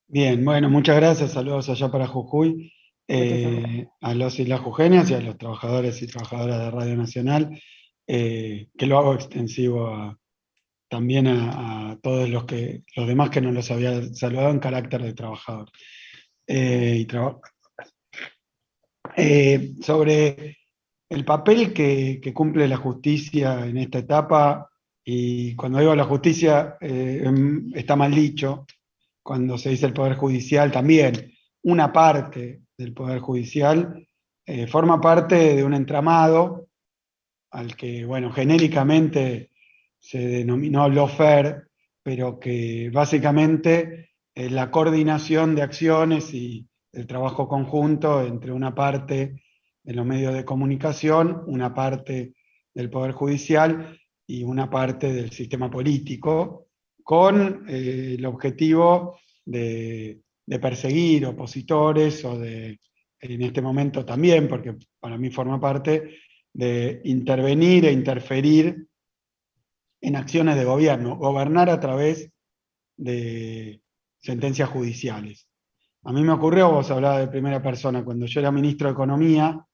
Bien, bueno, muchas gracias. Saludos allá para Jujuy, eh, a los y las jujeñas y a los trabajadores y trabajadoras de Radio Nacional, que lo hago extensivo también a, todos los, que, los demás que no los había saludado en carácter de trabajador. y sobre el papel que, cumple la justicia en esta etapa, y cuando digo la justicia eh, em, está mal dicho, cuando se dice el Poder Judicial también, una parte del Poder Judicial eh, forma parte de un entramado al que, bueno, genéricamente se denominó lawfare, pero que básicamente es la coordinación de acciones y el trabajo conjunto entre una parte de los medios de comunicación, una parte del Poder Judicial y una parte del sistema político, con eh, el objetivo de, perseguir opositores o de, en este momento también, porque para mí forma parte, de intervenir e interferir en acciones de gobierno, gobernar a través de sentencias judiciales. A mí me ocurrió, vos hablabas de primera persona, cuando yo era ministro de Economía,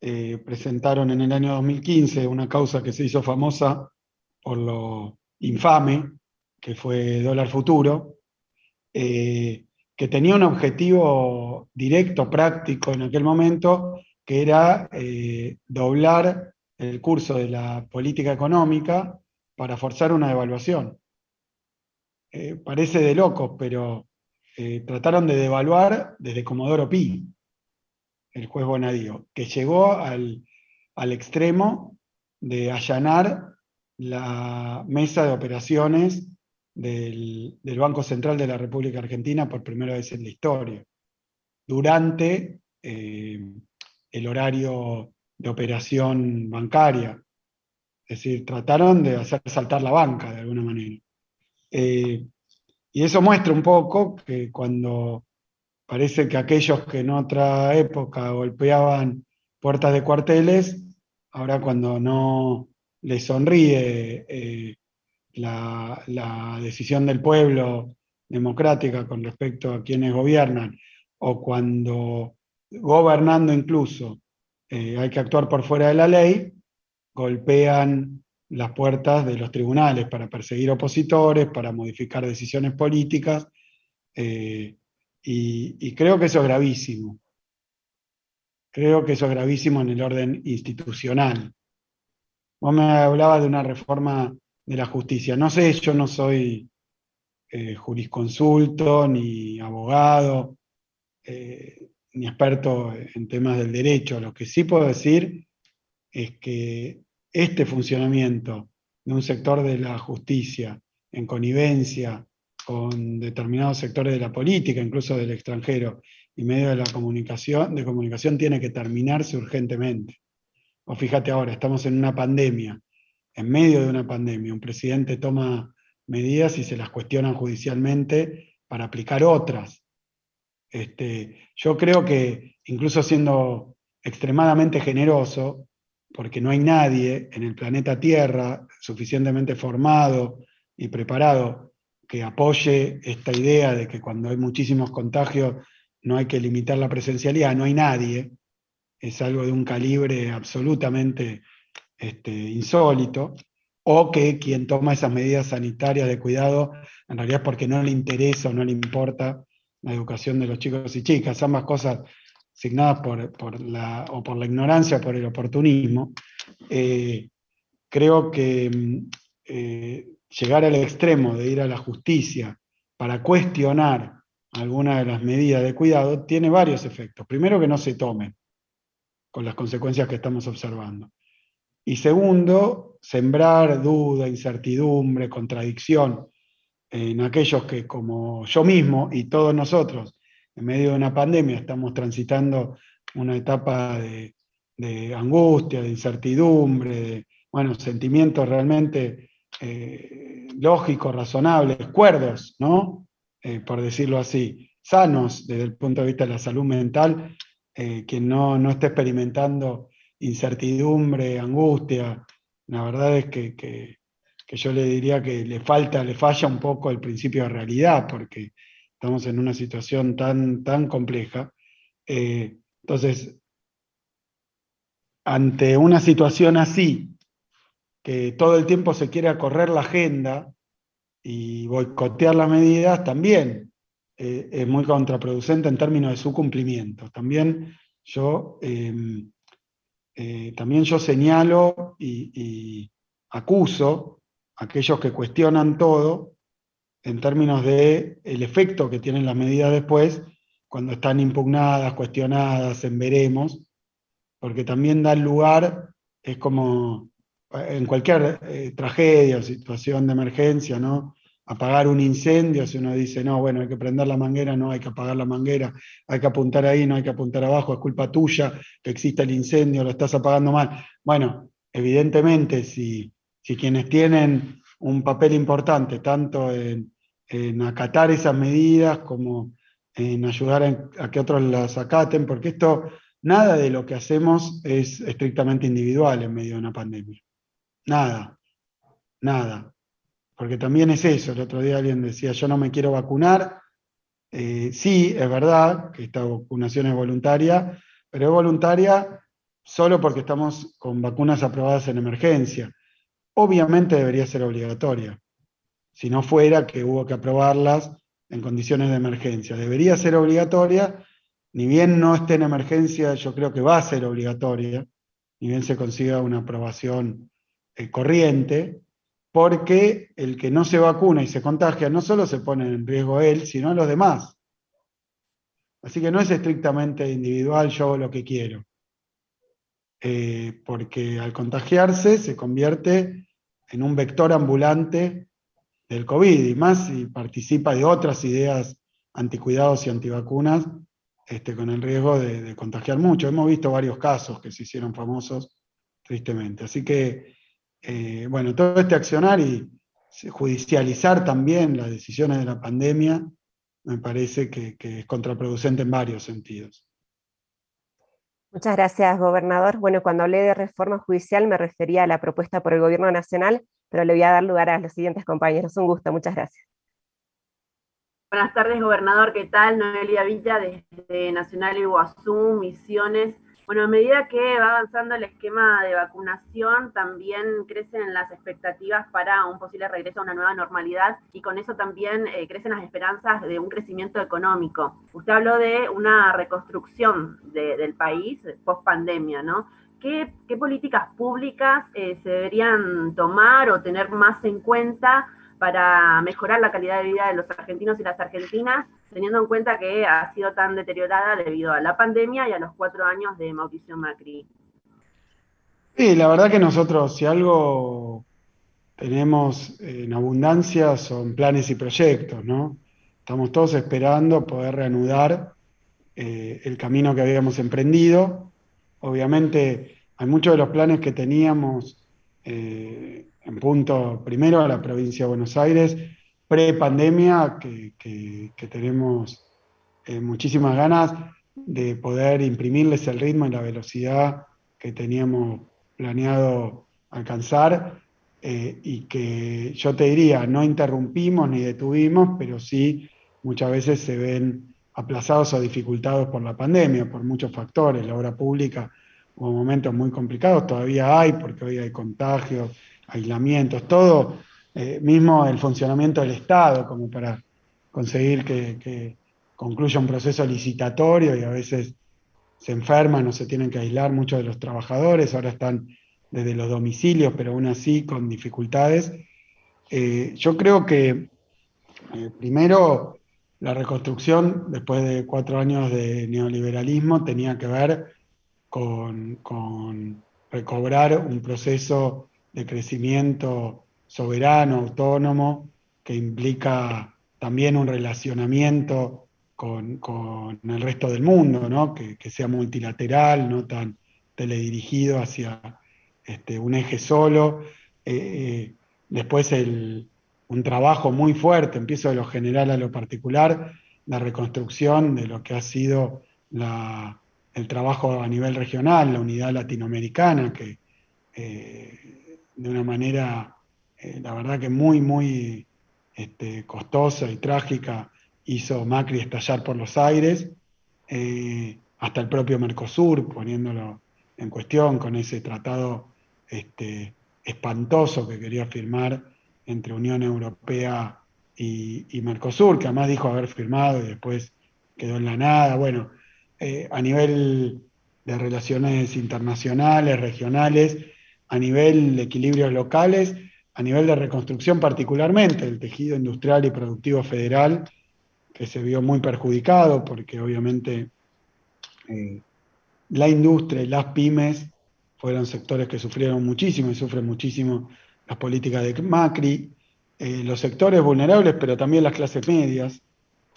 eh, presentaron en el año 2015 una causa que se hizo famosa por lo infame, que fue dólar futuro, eh, que tenía un objetivo directo, práctico en aquel momento, que era eh, doblar el curso de la política económica para forzar una devaluación. parece de locos, pero trataron de devaluar desde Comodoro Pi, el juez Bonadío, que llegó al, extremo de allanar la mesa de operaciones del, Banco Central de la República Argentina por primera vez en la historia, durante eh, el horario de operación bancaria. Es decir, trataron de hacer saltar la banca de alguna manera. Eh, y eso muestra un poco que cuando Parece que aquellos que en otra época golpeaban puertas de cuarteles, ahora cuando no les sonríe eh, la, decisión del pueblo democrática con respecto a quienes gobiernan, o cuando gobernando incluso eh, hay que actuar por fuera de la ley, golpean las puertas de los tribunales para perseguir opositores, para modificar decisiones políticas, eh, y, creo que eso es gravísimo. Creo que eso es gravísimo en el orden institucional. Vos me hablabas de una reforma de la justicia. No sé, yo no soy eh, jurisconsulto, ni abogado, eh, ni experto en temas del derecho. Lo que sí puedo decir es que este funcionamiento de un sector de la justicia en connivencia con determinados sectores de la política, incluso del extranjero, y medio de la comunicación, de comunicación tiene que terminarse urgentemente. O fíjate ahora, estamos en una pandemia, en medio de una pandemia, un presidente toma medidas y se las cuestionan judicialmente para aplicar otras. Este, yo creo que incluso siendo extremadamente generoso, porque no hay nadie en el planeta Tierra suficientemente formado y preparado que apoye esta idea de que cuando hay muchísimos contagios no hay que limitar la presencialidad, no hay nadie, es algo de un calibre absolutamente este, insólito, o que quien toma esas medidas sanitarias de cuidado en realidad es porque no le interesa o no le importa la educación de los chicos y chicas, ambas cosas asignadas por, la, o por la ignorancia por el oportunismo, eh, creo que mm, eh, llegar al extremo de ir a la justicia para cuestionar alguna de las medidas de cuidado tiene varios efectos. Primero, que no se tomen con las consecuencias que estamos observando. Y segundo, sembrar duda, incertidumbre, contradicción en aquellos que como yo mismo y todos nosotros, en medio de una pandemia, estamos transitando una etapa de, angustia, de incertidumbre, de sentimientos realmente eh, lógicos, razonables, cuerdos, ¿no? Eh, por decirlo así, sanos desde el punto de vista de la salud mental, eh, quien no, no esté experimentando incertidumbre, angustia, la verdad es que, yo le diría que le falta, le falla un poco el principio de realidad, porque estamos en una situación tan, tan compleja. Eh, entonces, ante una situación así, que todo el tiempo se quiere correr la agenda y boicotear las medidas, también eh, es muy contraproducente en términos de su cumplimiento. También yo em, eh, también yo señalo y, acuso a aquellos que cuestionan todo en términos de el efecto que tienen las medidas después cuando están impugnadas, cuestionadas, en veremos, porque también da lugar, es como en cualquier eh, tragedia o situación de emergencia, ¿no? apagar un incendio, si uno dice, no, bueno, hay que prender la manguera, no hay que apagar la manguera, hay que apuntar ahí, no hay que apuntar abajo, es culpa tuya que exista el incendio, lo estás apagando mal. Bueno, evidentemente, si, si quienes tienen un papel importante, tanto en, acatar esas medidas como en ayudar a, que otros las acaten, porque esto, nada de lo que hacemos es estrictamente individual en medio de una pandemia. Nada, nada porque también es eso. El otro día alguien decía, yo no me quiero vacunar. Eh, sí, es verdad que esta vacunación es voluntaria, pero es voluntaria solo porque estamos con vacunas aprobadas en emergencia. Obviamente debería ser obligatoria, si no fuera que hubo que aprobarlas en condiciones de emergencia. Debería ser obligatoria, ni bien no esté en emergencia, yo creo que va a ser obligatoria, ni bien se consiga una aprobación eh, corriente, porque el que no se vacuna y se contagia no solo se pone en riesgo él, sino los demás. Así que no es estrictamente individual, yo hago lo que quiero. Eh, porque al contagiarse se convierte en un vector ambulante del COVID, y más si participa de otras ideas anticuidados y antivacunas, este, con el riesgo de, contagiar mucho. Hemos visto varios casos que se hicieron famosos, tristemente. Así que eh, bueno, todo este accionar y judicializar también las decisiones de la pandemia me parece que, es contraproducente en varios sentidos. Muchas gracias, gobernador. Bueno, cuando hablé de reforma judicial me refería a la propuesta por el Gobierno Nacional, pero le voy a dar lugar a los siguientes compañeros. Un gusto, muchas gracias. Buenas tardes, gobernador. ¿Qué tal? Noelia Villa, desde Nacional Iguazú, Misiones. Bueno, a medida que va avanzando el esquema de vacunación, también crecen las expectativas para un posible regreso a una nueva normalidad y con eso también eh, crecen las esperanzas de un crecimiento económico. Usted habló de una reconstrucción del país post pandemia, ¿no? ¿Qué, políticas públicas eh, se deberían tomar o tener más en cuenta para mejorar la calidad de vida de los argentinos y las argentinas, teniendo en cuenta que ha sido tan deteriorada debido a la pandemia y a los cuatro años de Mauricio Macri. Sí, la verdad que nosotros, si algo tenemos en abundancia, son planes y proyectos, ¿no? Estamos todos esperando poder reanudar eh, el camino que habíamos emprendido. Obviamente, hay muchos de los planes que teníamos eh, en punto primero a la provincia de Buenos Aires, pre-pandemia, que, tenemos eh, muchísimas ganas de poder imprimirles el ritmo y la velocidad que teníamos planeado alcanzar eh, y que yo te diría, no interrumpimos ni detuvimos, pero sí muchas veces se ven aplazados o dificultados por la pandemia, por muchos factores. La obra pública hubo momentos muy complicados, todavía hay, porque hoy hay contagios, aislamientos, todo, eh, mismo el funcionamiento del Estado, como para conseguir que, concluya un proceso licitatorio y a veces se enferman o se tienen que aislar muchos de los trabajadores, ahora están desde los domicilios, pero aún así con dificultades. Eh, yo creo que eh, primero la reconstrucción, después de cuatro años de neoliberalismo, tenía que ver con recobrar un proceso de crecimiento soberano, autónomo, que implica también un relacionamiento con, el resto del mundo, que, sea multilateral, no tan teledirigido hacia este, un eje solo. Eh, eh, después un trabajo muy fuerte, empiezo de lo general a lo particular, la reconstrucción de lo que ha sido el trabajo a nivel regional, la unidad latinoamericana, que eh, de una manera, la verdad que muy, muy este, costosa y trágica, hizo Macri estallar por los aires, eh, hasta el propio Mercosur, poniéndolo en cuestión con ese tratado este, espantoso que quería firmar entre Unión Europea y, Mercosur, que además dijo haber firmado y después quedó en la nada. Bueno, eh, a nivel de relaciones internacionales, regionales, a nivel de equilibrios locales, a nivel de reconstrucción particularmente, el tejido industrial y productivo federal, que se vio muy perjudicado porque obviamente eh, la industria y las pymes fueron sectores que sufrieron muchísimo y sufren muchísimo las políticas de Macri, eh, los sectores vulnerables, pero también las clases medias.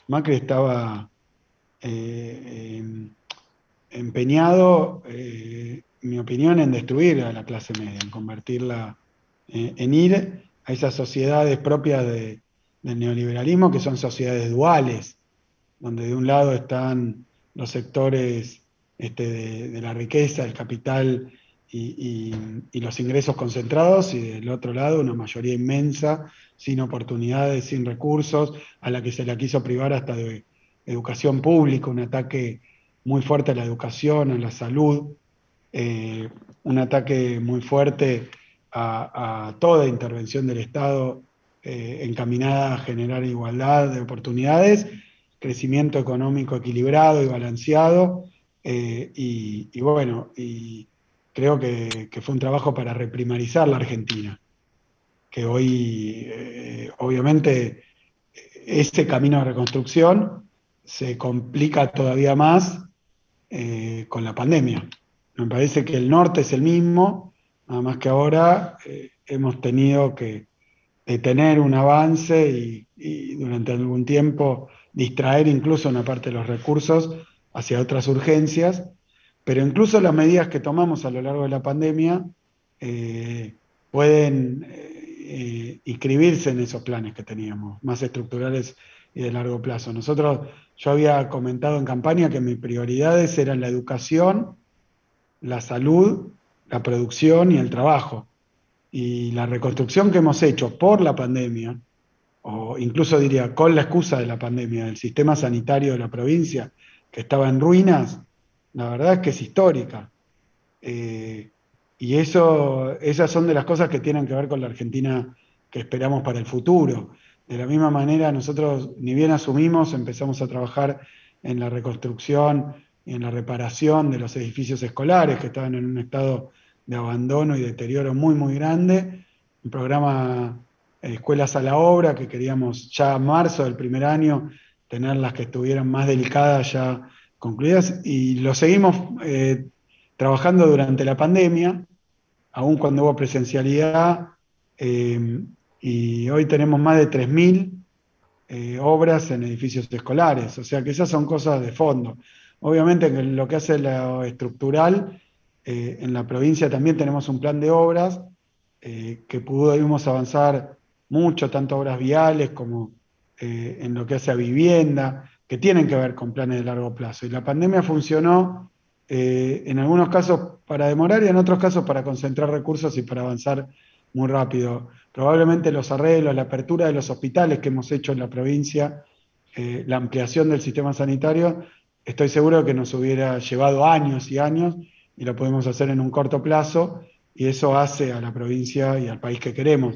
Macri estaba eh, em, empeñado, mi opinión, en destruir a la clase media, en convertirla eh, en ir a esas sociedades propias del neoliberalismo, que son sociedades duales, donde de un lado están los sectores este, de, la riqueza, el capital y, los ingresos concentrados, y del otro lado una mayoría inmensa, sin oportunidades, sin recursos, a la que se la quiso privar hasta de educación pública, un ataque muy fuerte a la educación, a la salud, eh, un ataque muy fuerte a, toda intervención del Estado eh, encaminada a generar igualdad de oportunidades, crecimiento económico equilibrado y balanceado, eh, y, bueno, y creo que, fue un trabajo para reprimarizar la Argentina, que hoy, obviamente, este camino de reconstrucción se complica todavía más con la pandemia. Me parece que el norte es el mismo, Nada más que ahora eh, hemos tenido que detener un avance y, durante algún tiempo distraer incluso una parte de los recursos hacia otras urgencias, pero incluso las medidas que tomamos a lo largo de la pandemia eh, pueden eh, inscribirse en esos planes que teníamos, más estructurales y de largo plazo. Nosotros, yo había comentado en campaña que mis prioridades eran la educación, la salud la producción y el trabajo. Y la reconstrucción que hemos hecho por la pandemia, o incluso diría con la excusa de la pandemia, del sistema sanitario de la provincia, que estaba en ruinas, la verdad es que es histórica. Eh, y eso, esas son de las cosas que tienen que ver con la Argentina que esperamos para el futuro. De la misma manera, nosotros, ni bien asumimos, empezamos a trabajar en la reconstrucción en la reparación de los edificios escolares que estaban en un estado de abandono y deterioro muy, muy grande. Un programa eh, Escuelas a la Obra, que queríamos ya a marzo del primer año tener las que estuvieran más delicadas ya concluidas, y lo seguimos eh, trabajando durante la pandemia, aún cuando hubo presencialidad, eh, y hoy tenemos más de 3.000 obras en edificios escolares, o sea que esas son cosas de fondo. Obviamente lo que hace lo estructural, eh, en la provincia también tenemos un plan de obras eh, que pudimos avanzar mucho, tanto obras viales como eh, en lo que hace a vivienda, que tienen que ver con planes de largo plazo. Y la pandemia funcionó en algunos casos para demorar y en otros casos para concentrar recursos y para avanzar muy rápido. Probablemente los arreglos, la apertura de los hospitales que hemos hecho en la provincia, la ampliación del sistema sanitario, estoy seguro que nos hubiera llevado años y años y lo podemos hacer en un corto plazo y eso hace a la provincia y al país que queremos,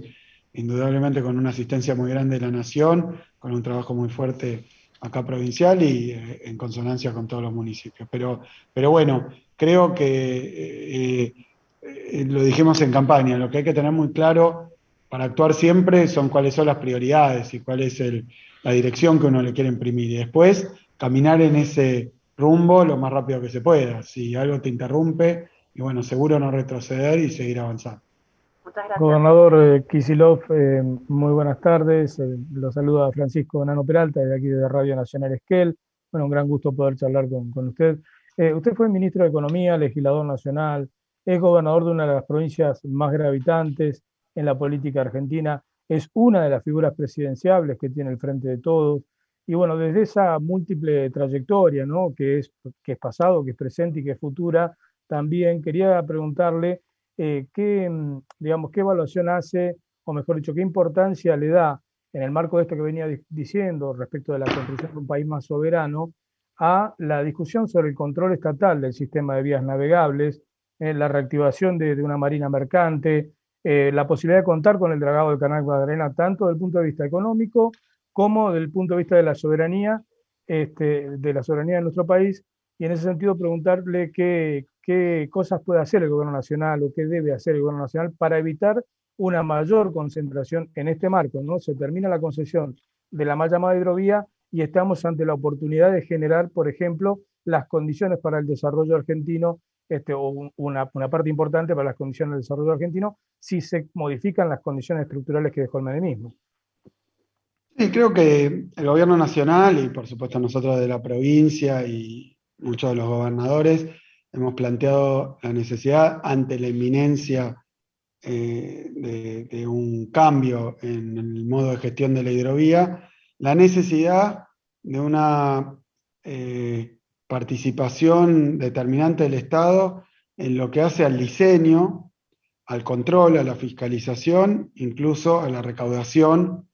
indudablemente con una asistencia muy grande de la nación, con un trabajo muy fuerte acá provincial y eh, en consonancia con todos los municipios. Pero, pero bueno, creo que eh, eh, lo dijimos en campaña, lo que hay que tener muy claro para actuar siempre son cuáles son las prioridades y cuál es la dirección que uno le quiere imprimir y después caminar en ese rumbo lo más rápido que se pueda. Si algo te interrumpe, y bueno, seguro no retroceder y seguir avanzando. Muchas gracias. Gobernador eh, Kisilov, eh, muy buenas tardes. Eh, lo saluda Francisco Nano Peralta, de aquí de Radio Nacional Esquel. Bueno, un gran gusto poder charlar con, con usted. usted fue ministro de Economía, legislador nacional, es gobernador de una de las provincias más gravitantes en la política argentina, es una de las figuras presidenciables que tiene el Frente de Todos. Y bueno, desde esa múltiple trayectoria, ¿no? que, es, que es pasado, que es presente y que es futura, también quería preguntarle eh, qué, digamos, qué evaluación hace, o mejor dicho, qué importancia le da en el marco de esto que venía diciendo respecto de la construcción de un país más soberano, a la discusión sobre el control estatal del sistema de vías navegables, eh, la reactivación de, una marina mercante, eh, la posibilidad de contar con el dragado del canal Guadarena, tanto desde el punto de vista económico como desde el punto de vista de la soberanía, este, de la soberanía de nuestro país, y en ese sentido preguntarle qué, cosas puede hacer el gobierno nacional o qué debe hacer el gobierno nacional para evitar una mayor concentración en este marco. ¿no? Se termina la concesión de la mal llamada hidrovía y estamos ante la oportunidad de generar, por ejemplo, las condiciones para el desarrollo argentino, este, o una, una, parte importante para las condiciones del desarrollo argentino, si se modifican las condiciones estructurales que dejó el menemismo. Sí, creo que el gobierno nacional y por supuesto nosotros de la provincia y muchos de los gobernadores hemos planteado la necesidad ante la inminencia eh, de, un cambio en el modo de gestión de la hidrovía, la necesidad de una eh, participación determinante del Estado en lo que hace al diseño, al control, a la fiscalización, incluso a la recaudación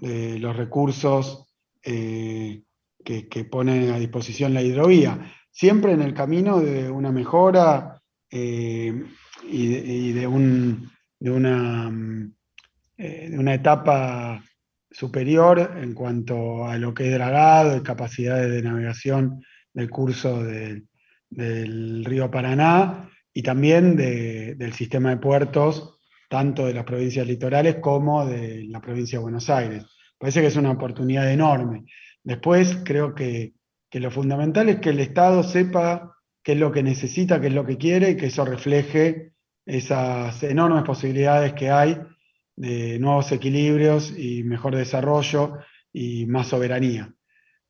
de los recursos eh, que, que, pone a disposición la hidrovía. Siempre en el camino de una mejora eh, y, de, una, mm, eh, de, una, etapa superior en cuanto a lo que es dragado y capacidades de navegación del curso del río Paraná y también del sistema de puertos, tanto de las provincias litorales como de la provincia de Buenos Aires. Parece que es una oportunidad enorme. Después creo que que lo fundamental es que el Estado sepa qué es lo que necesita, qué es lo que quiere y que eso refleje esas enormes posibilidades que hay de nuevos equilibrios y mejor desarrollo y más soberanía.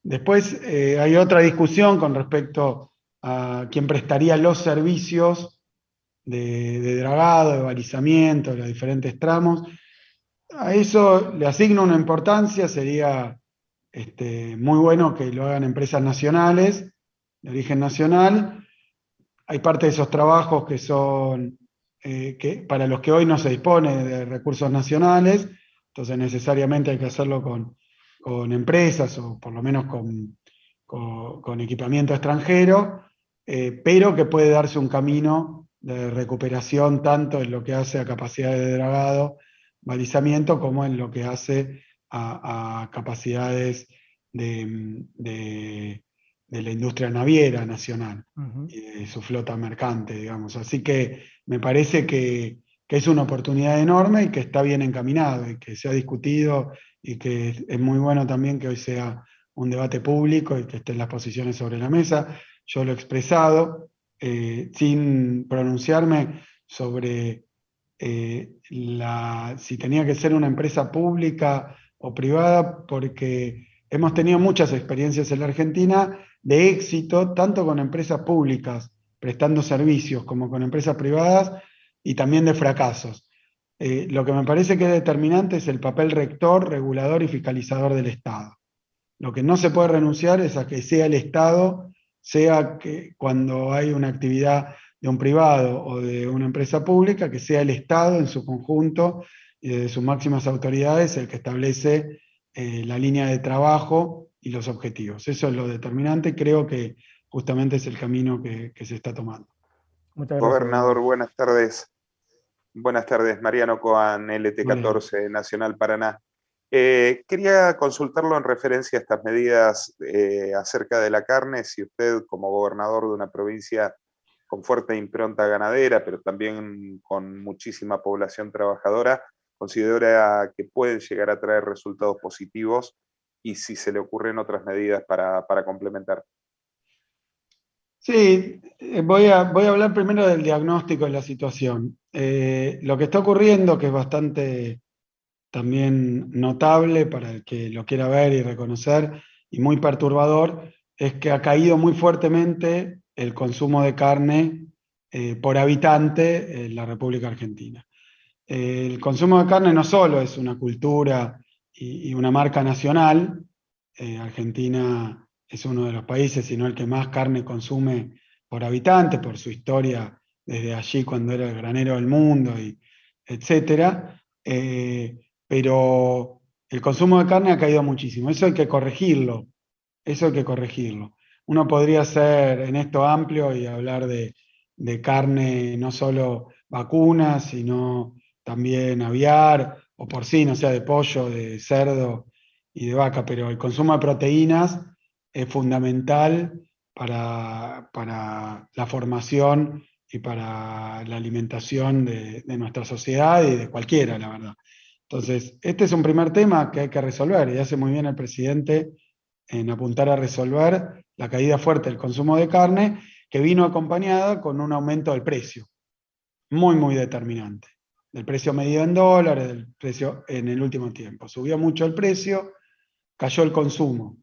Después eh, hay otra discusión con respecto a quién prestaría los servicios de, dragado, de balizamiento, de los diferentes tramos. A eso le asigno una importancia, sería este, muy bueno que lo hagan empresas nacionales, de origen nacional. Hay parte de esos trabajos que son eh, que, para los que hoy no se dispone de recursos nacionales, entonces necesariamente hay que hacerlo con, empresas o por lo menos con, con, equipamiento extranjero, eh, pero que puede darse un camino de recuperación tanto en lo que hace a capacidades de dragado, balizamiento, como en lo que hace a, capacidades de, la industria naviera nacional y de su flota mercante, digamos. Así que me parece que, es una oportunidad enorme y que está bien encaminado y que se ha discutido y que es muy bueno también que hoy sea un debate público y que estén las posiciones sobre la mesa. Yo lo he expresado eh, sin pronunciarme sobre eh, si tenía que ser una empresa pública o privada, porque hemos tenido muchas experiencias en la Argentina de éxito, tanto con empresas públicas prestando servicios como con empresas privadas, y también de fracasos. Eh, lo que me parece que es determinante es el papel rector, regulador y fiscalizador del Estado. Lo que no se puede renunciar es a que sea el Estado, sea que cuando hay una actividad de un privado o de una empresa pública, que sea el Estado en su conjunto y desde sus máximas autoridades el que establece eh, la línea de trabajo y los objetivos. Eso es lo determinante, creo que justamente es el camino que, se está tomando. Gobernador, buenas tardes. Buenas tardes, Mariano Coan, LT14, Nacional Paraná. Eh, quería consultarlo en referencia a estas medidas eh, acerca de la carne, si usted como gobernador de una provincia con fuerte impronta ganadera, pero también con muchísima población trabajadora, considera que pueden llegar a traer resultados positivos y si se le ocurren otras medidas para, complementar. Sí, eh, voy a, voy a hablar primero del diagnóstico de la situación. Lo que está ocurriendo, que es bastante también notable para el que lo quiera ver y reconocer, y muy perturbador, es que ha caído muy fuertemente el consumo de carne eh, por habitante en la República Argentina. el consumo de carne no solo es una cultura y, una marca nacional, Argentina es uno de los países, sino el que más carne consume por habitante, por su historia desde allí cuando era el granero del mundo, y. Eh, pero el consumo de carne ha caído muchísimo. Eso hay que corregirlo. Eso hay que corregirlo. Uno podría ser en esto amplio y hablar de, carne, no solo vacunas, sino también aviar o porcino, o sea, de pollo, de cerdo y de vaca, pero el consumo de proteínas es fundamental para, la formación y para la alimentación de, nuestra sociedad y de cualquiera, la verdad. Entonces, este es un primer tema que hay que resolver y hace muy bien el presidente en apuntar a resolver la caída fuerte del consumo de carne, que vino acompañada con un aumento del precio, muy, muy determinante. Del precio medido en dólares, del precio en el último tiempo. Subió mucho el precio, cayó el consumo.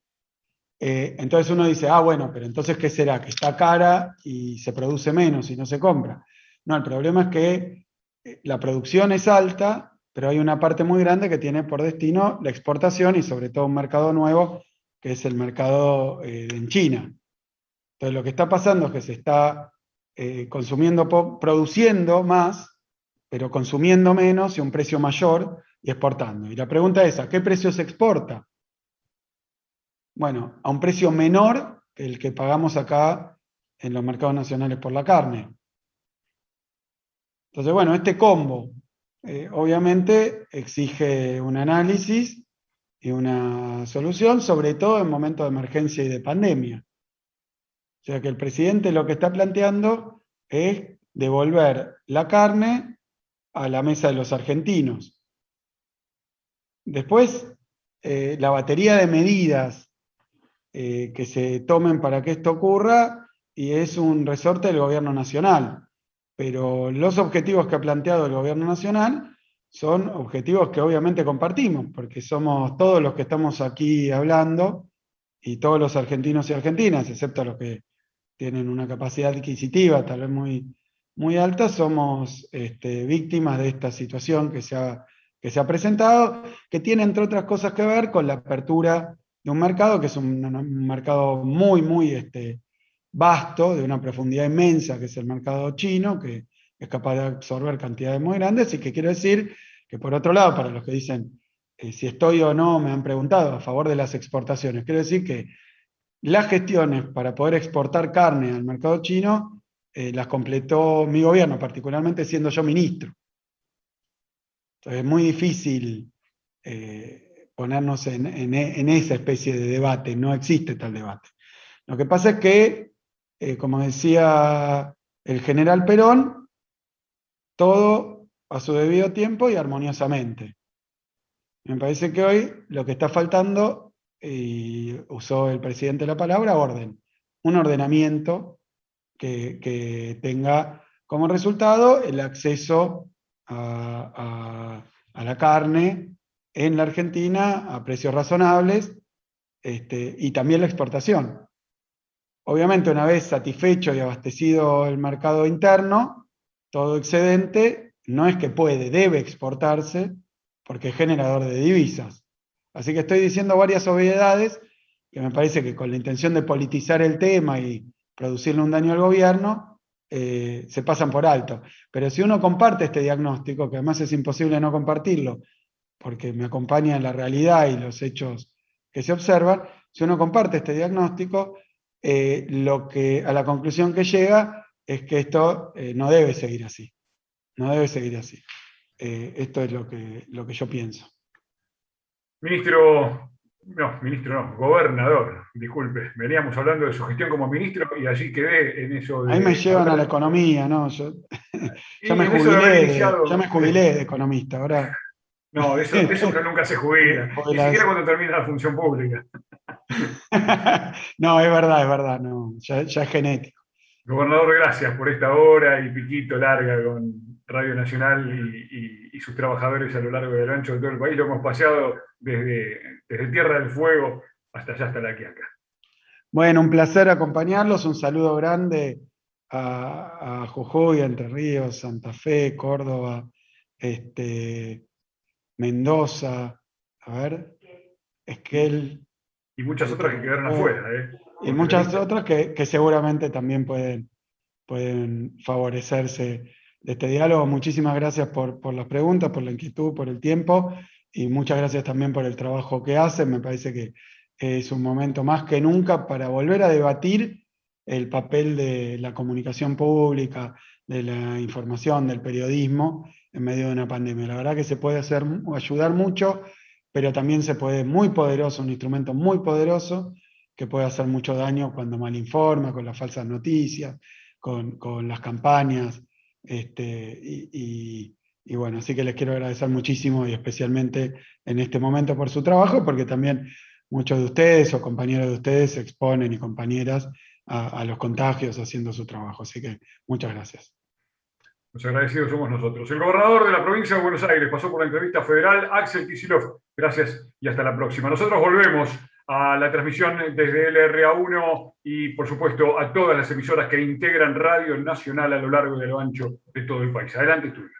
Eh, entonces uno dice, ah, bueno, pero entonces ¿qué será? Que está cara y se produce menos y no se compra. No, el problema es que eh, la producción es alta, pero hay una parte muy grande que tiene por destino la exportación y sobre todo un mercado nuevo, que es el mercado eh, en China. Entonces lo que está pasando es que se está consumiendo, produciendo más, pero consumiendo menos y un precio mayor y exportando. Y la pregunta es, ¿a qué precio se exporta? Bueno, a un precio menor que el que pagamos acá en los mercados nacionales por la carne. Entonces, bueno, este combo eh, obviamente exige un análisis y una solución, sobre todo en momentos de emergencia y de pandemia. O sea que el presidente lo que está planteando es devolver la carne a la mesa de los argentinos. Después, eh, la batería de medidas eh, que se tomen para que esto ocurra y es un resorte del gobierno nacional. Pero los objetivos que ha planteado el gobierno nacional son objetivos que obviamente compartimos, porque somos todos los que estamos aquí hablando y todos los argentinos y argentinas, excepto los que tienen una capacidad adquisitiva tal vez muy, muy alta, somos este, víctimas de esta situación que se, ha, que se ha presentado, que tiene entre otras cosas que ver con la apertura de un mercado que es un, mercado muy, muy este, vasto, de una profundidad inmensa, que es el mercado chino, que es capaz de absorber cantidades muy grandes y que quiero decir que por otro lado, para los que dicen eh, si estoy o no, me han preguntado a favor de las exportaciones, quiero decir que las gestiones para poder exportar carne al mercado chino eh, las completó mi gobierno, particularmente siendo yo ministro. Entonces es muy difícil eh, ponernos en, esa especie de debate, no existe tal debate. Lo que pasa es que, eh, como decía el general Perón, todo a su debido tiempo y armoniosamente. Me parece que hoy lo que está faltando, y usó el presidente la palabra, orden. Un ordenamiento que, tenga como resultado el acceso a la carne en la Argentina a precios razonables este, y también la exportación. Obviamente, una vez satisfecho y abastecido el mercado interno, todo excedente no es que puede, debe exportarse porque es generador de divisas. Así que estoy diciendo varias obviedades que me parece que con la intención de politizar el tema y producirle un daño al gobierno, eh, se pasan por alto. Pero si uno comparte este diagnóstico, que además es imposible no compartirlo, porque me acompaña la realidad y los hechos que se observan, si uno comparte este diagnóstico, eh, lo que, a la conclusión que llega es que esto eh, no debe seguir así. No debe seguir así. Eh, esto es lo que, lo que yo pienso. Ministro, no, ministro no, gobernador, disculpe. Veníamos hablando de su gestión como ministro y allí quedé en eso de... Ahí me llevan a la economía, ¿no? Yo, me jubilé, ya me jubilé de economista, ahora no, eso, eso nunca se jubila, ni siquiera cuando termina la función pública. no, es verdad, es verdad, no, ya, es genético. Gobernador, gracias por esta hora y piquito larga con Radio Nacional y, sus trabajadores a lo largo del ancho de todo el país. Lo hemos paseado desde, desde Tierra del Fuego hasta allá, hasta la Quiaca. Bueno, un placer acompañarlos. Un saludo grande a, a Jujuy, Entre Ríos, Santa Fe, Córdoba, este, Mendoza, a ver, Esquel. Y muchas otras que quedaron afuera. ¿eh? Y muchas otras que, seguramente también pueden, pueden favorecerse de este diálogo. Muchísimas gracias por, por, las preguntas, por la inquietud, por el tiempo y muchas gracias también por el trabajo que hacen. Me parece que es un momento más que nunca para volver a debatir el papel de la comunicación pública, de la información, del periodismo en medio de una pandemia. La verdad que se puede hacer, ayudar mucho, pero también se puede, muy poderoso, un instrumento muy poderoso, que puede hacer mucho daño cuando mal informa, con las falsas noticias, con, las campañas. Este, y, y, bueno, así que les quiero agradecer muchísimo y especialmente en este momento por su trabajo, porque también muchos de ustedes o compañeros de ustedes se exponen y compañeras a, los contagios haciendo su trabajo. Así que muchas gracias. Los agradecidos somos nosotros. El gobernador de la provincia de Buenos Aires pasó por la entrevista federal, Axel Kicillof. Gracias y hasta la próxima. Nosotros volvemos a la transmisión desde LRA1 y, por supuesto, a todas las emisoras que integran Radio Nacional a lo largo y a lo ancho de todo el país. Adelante, estudios.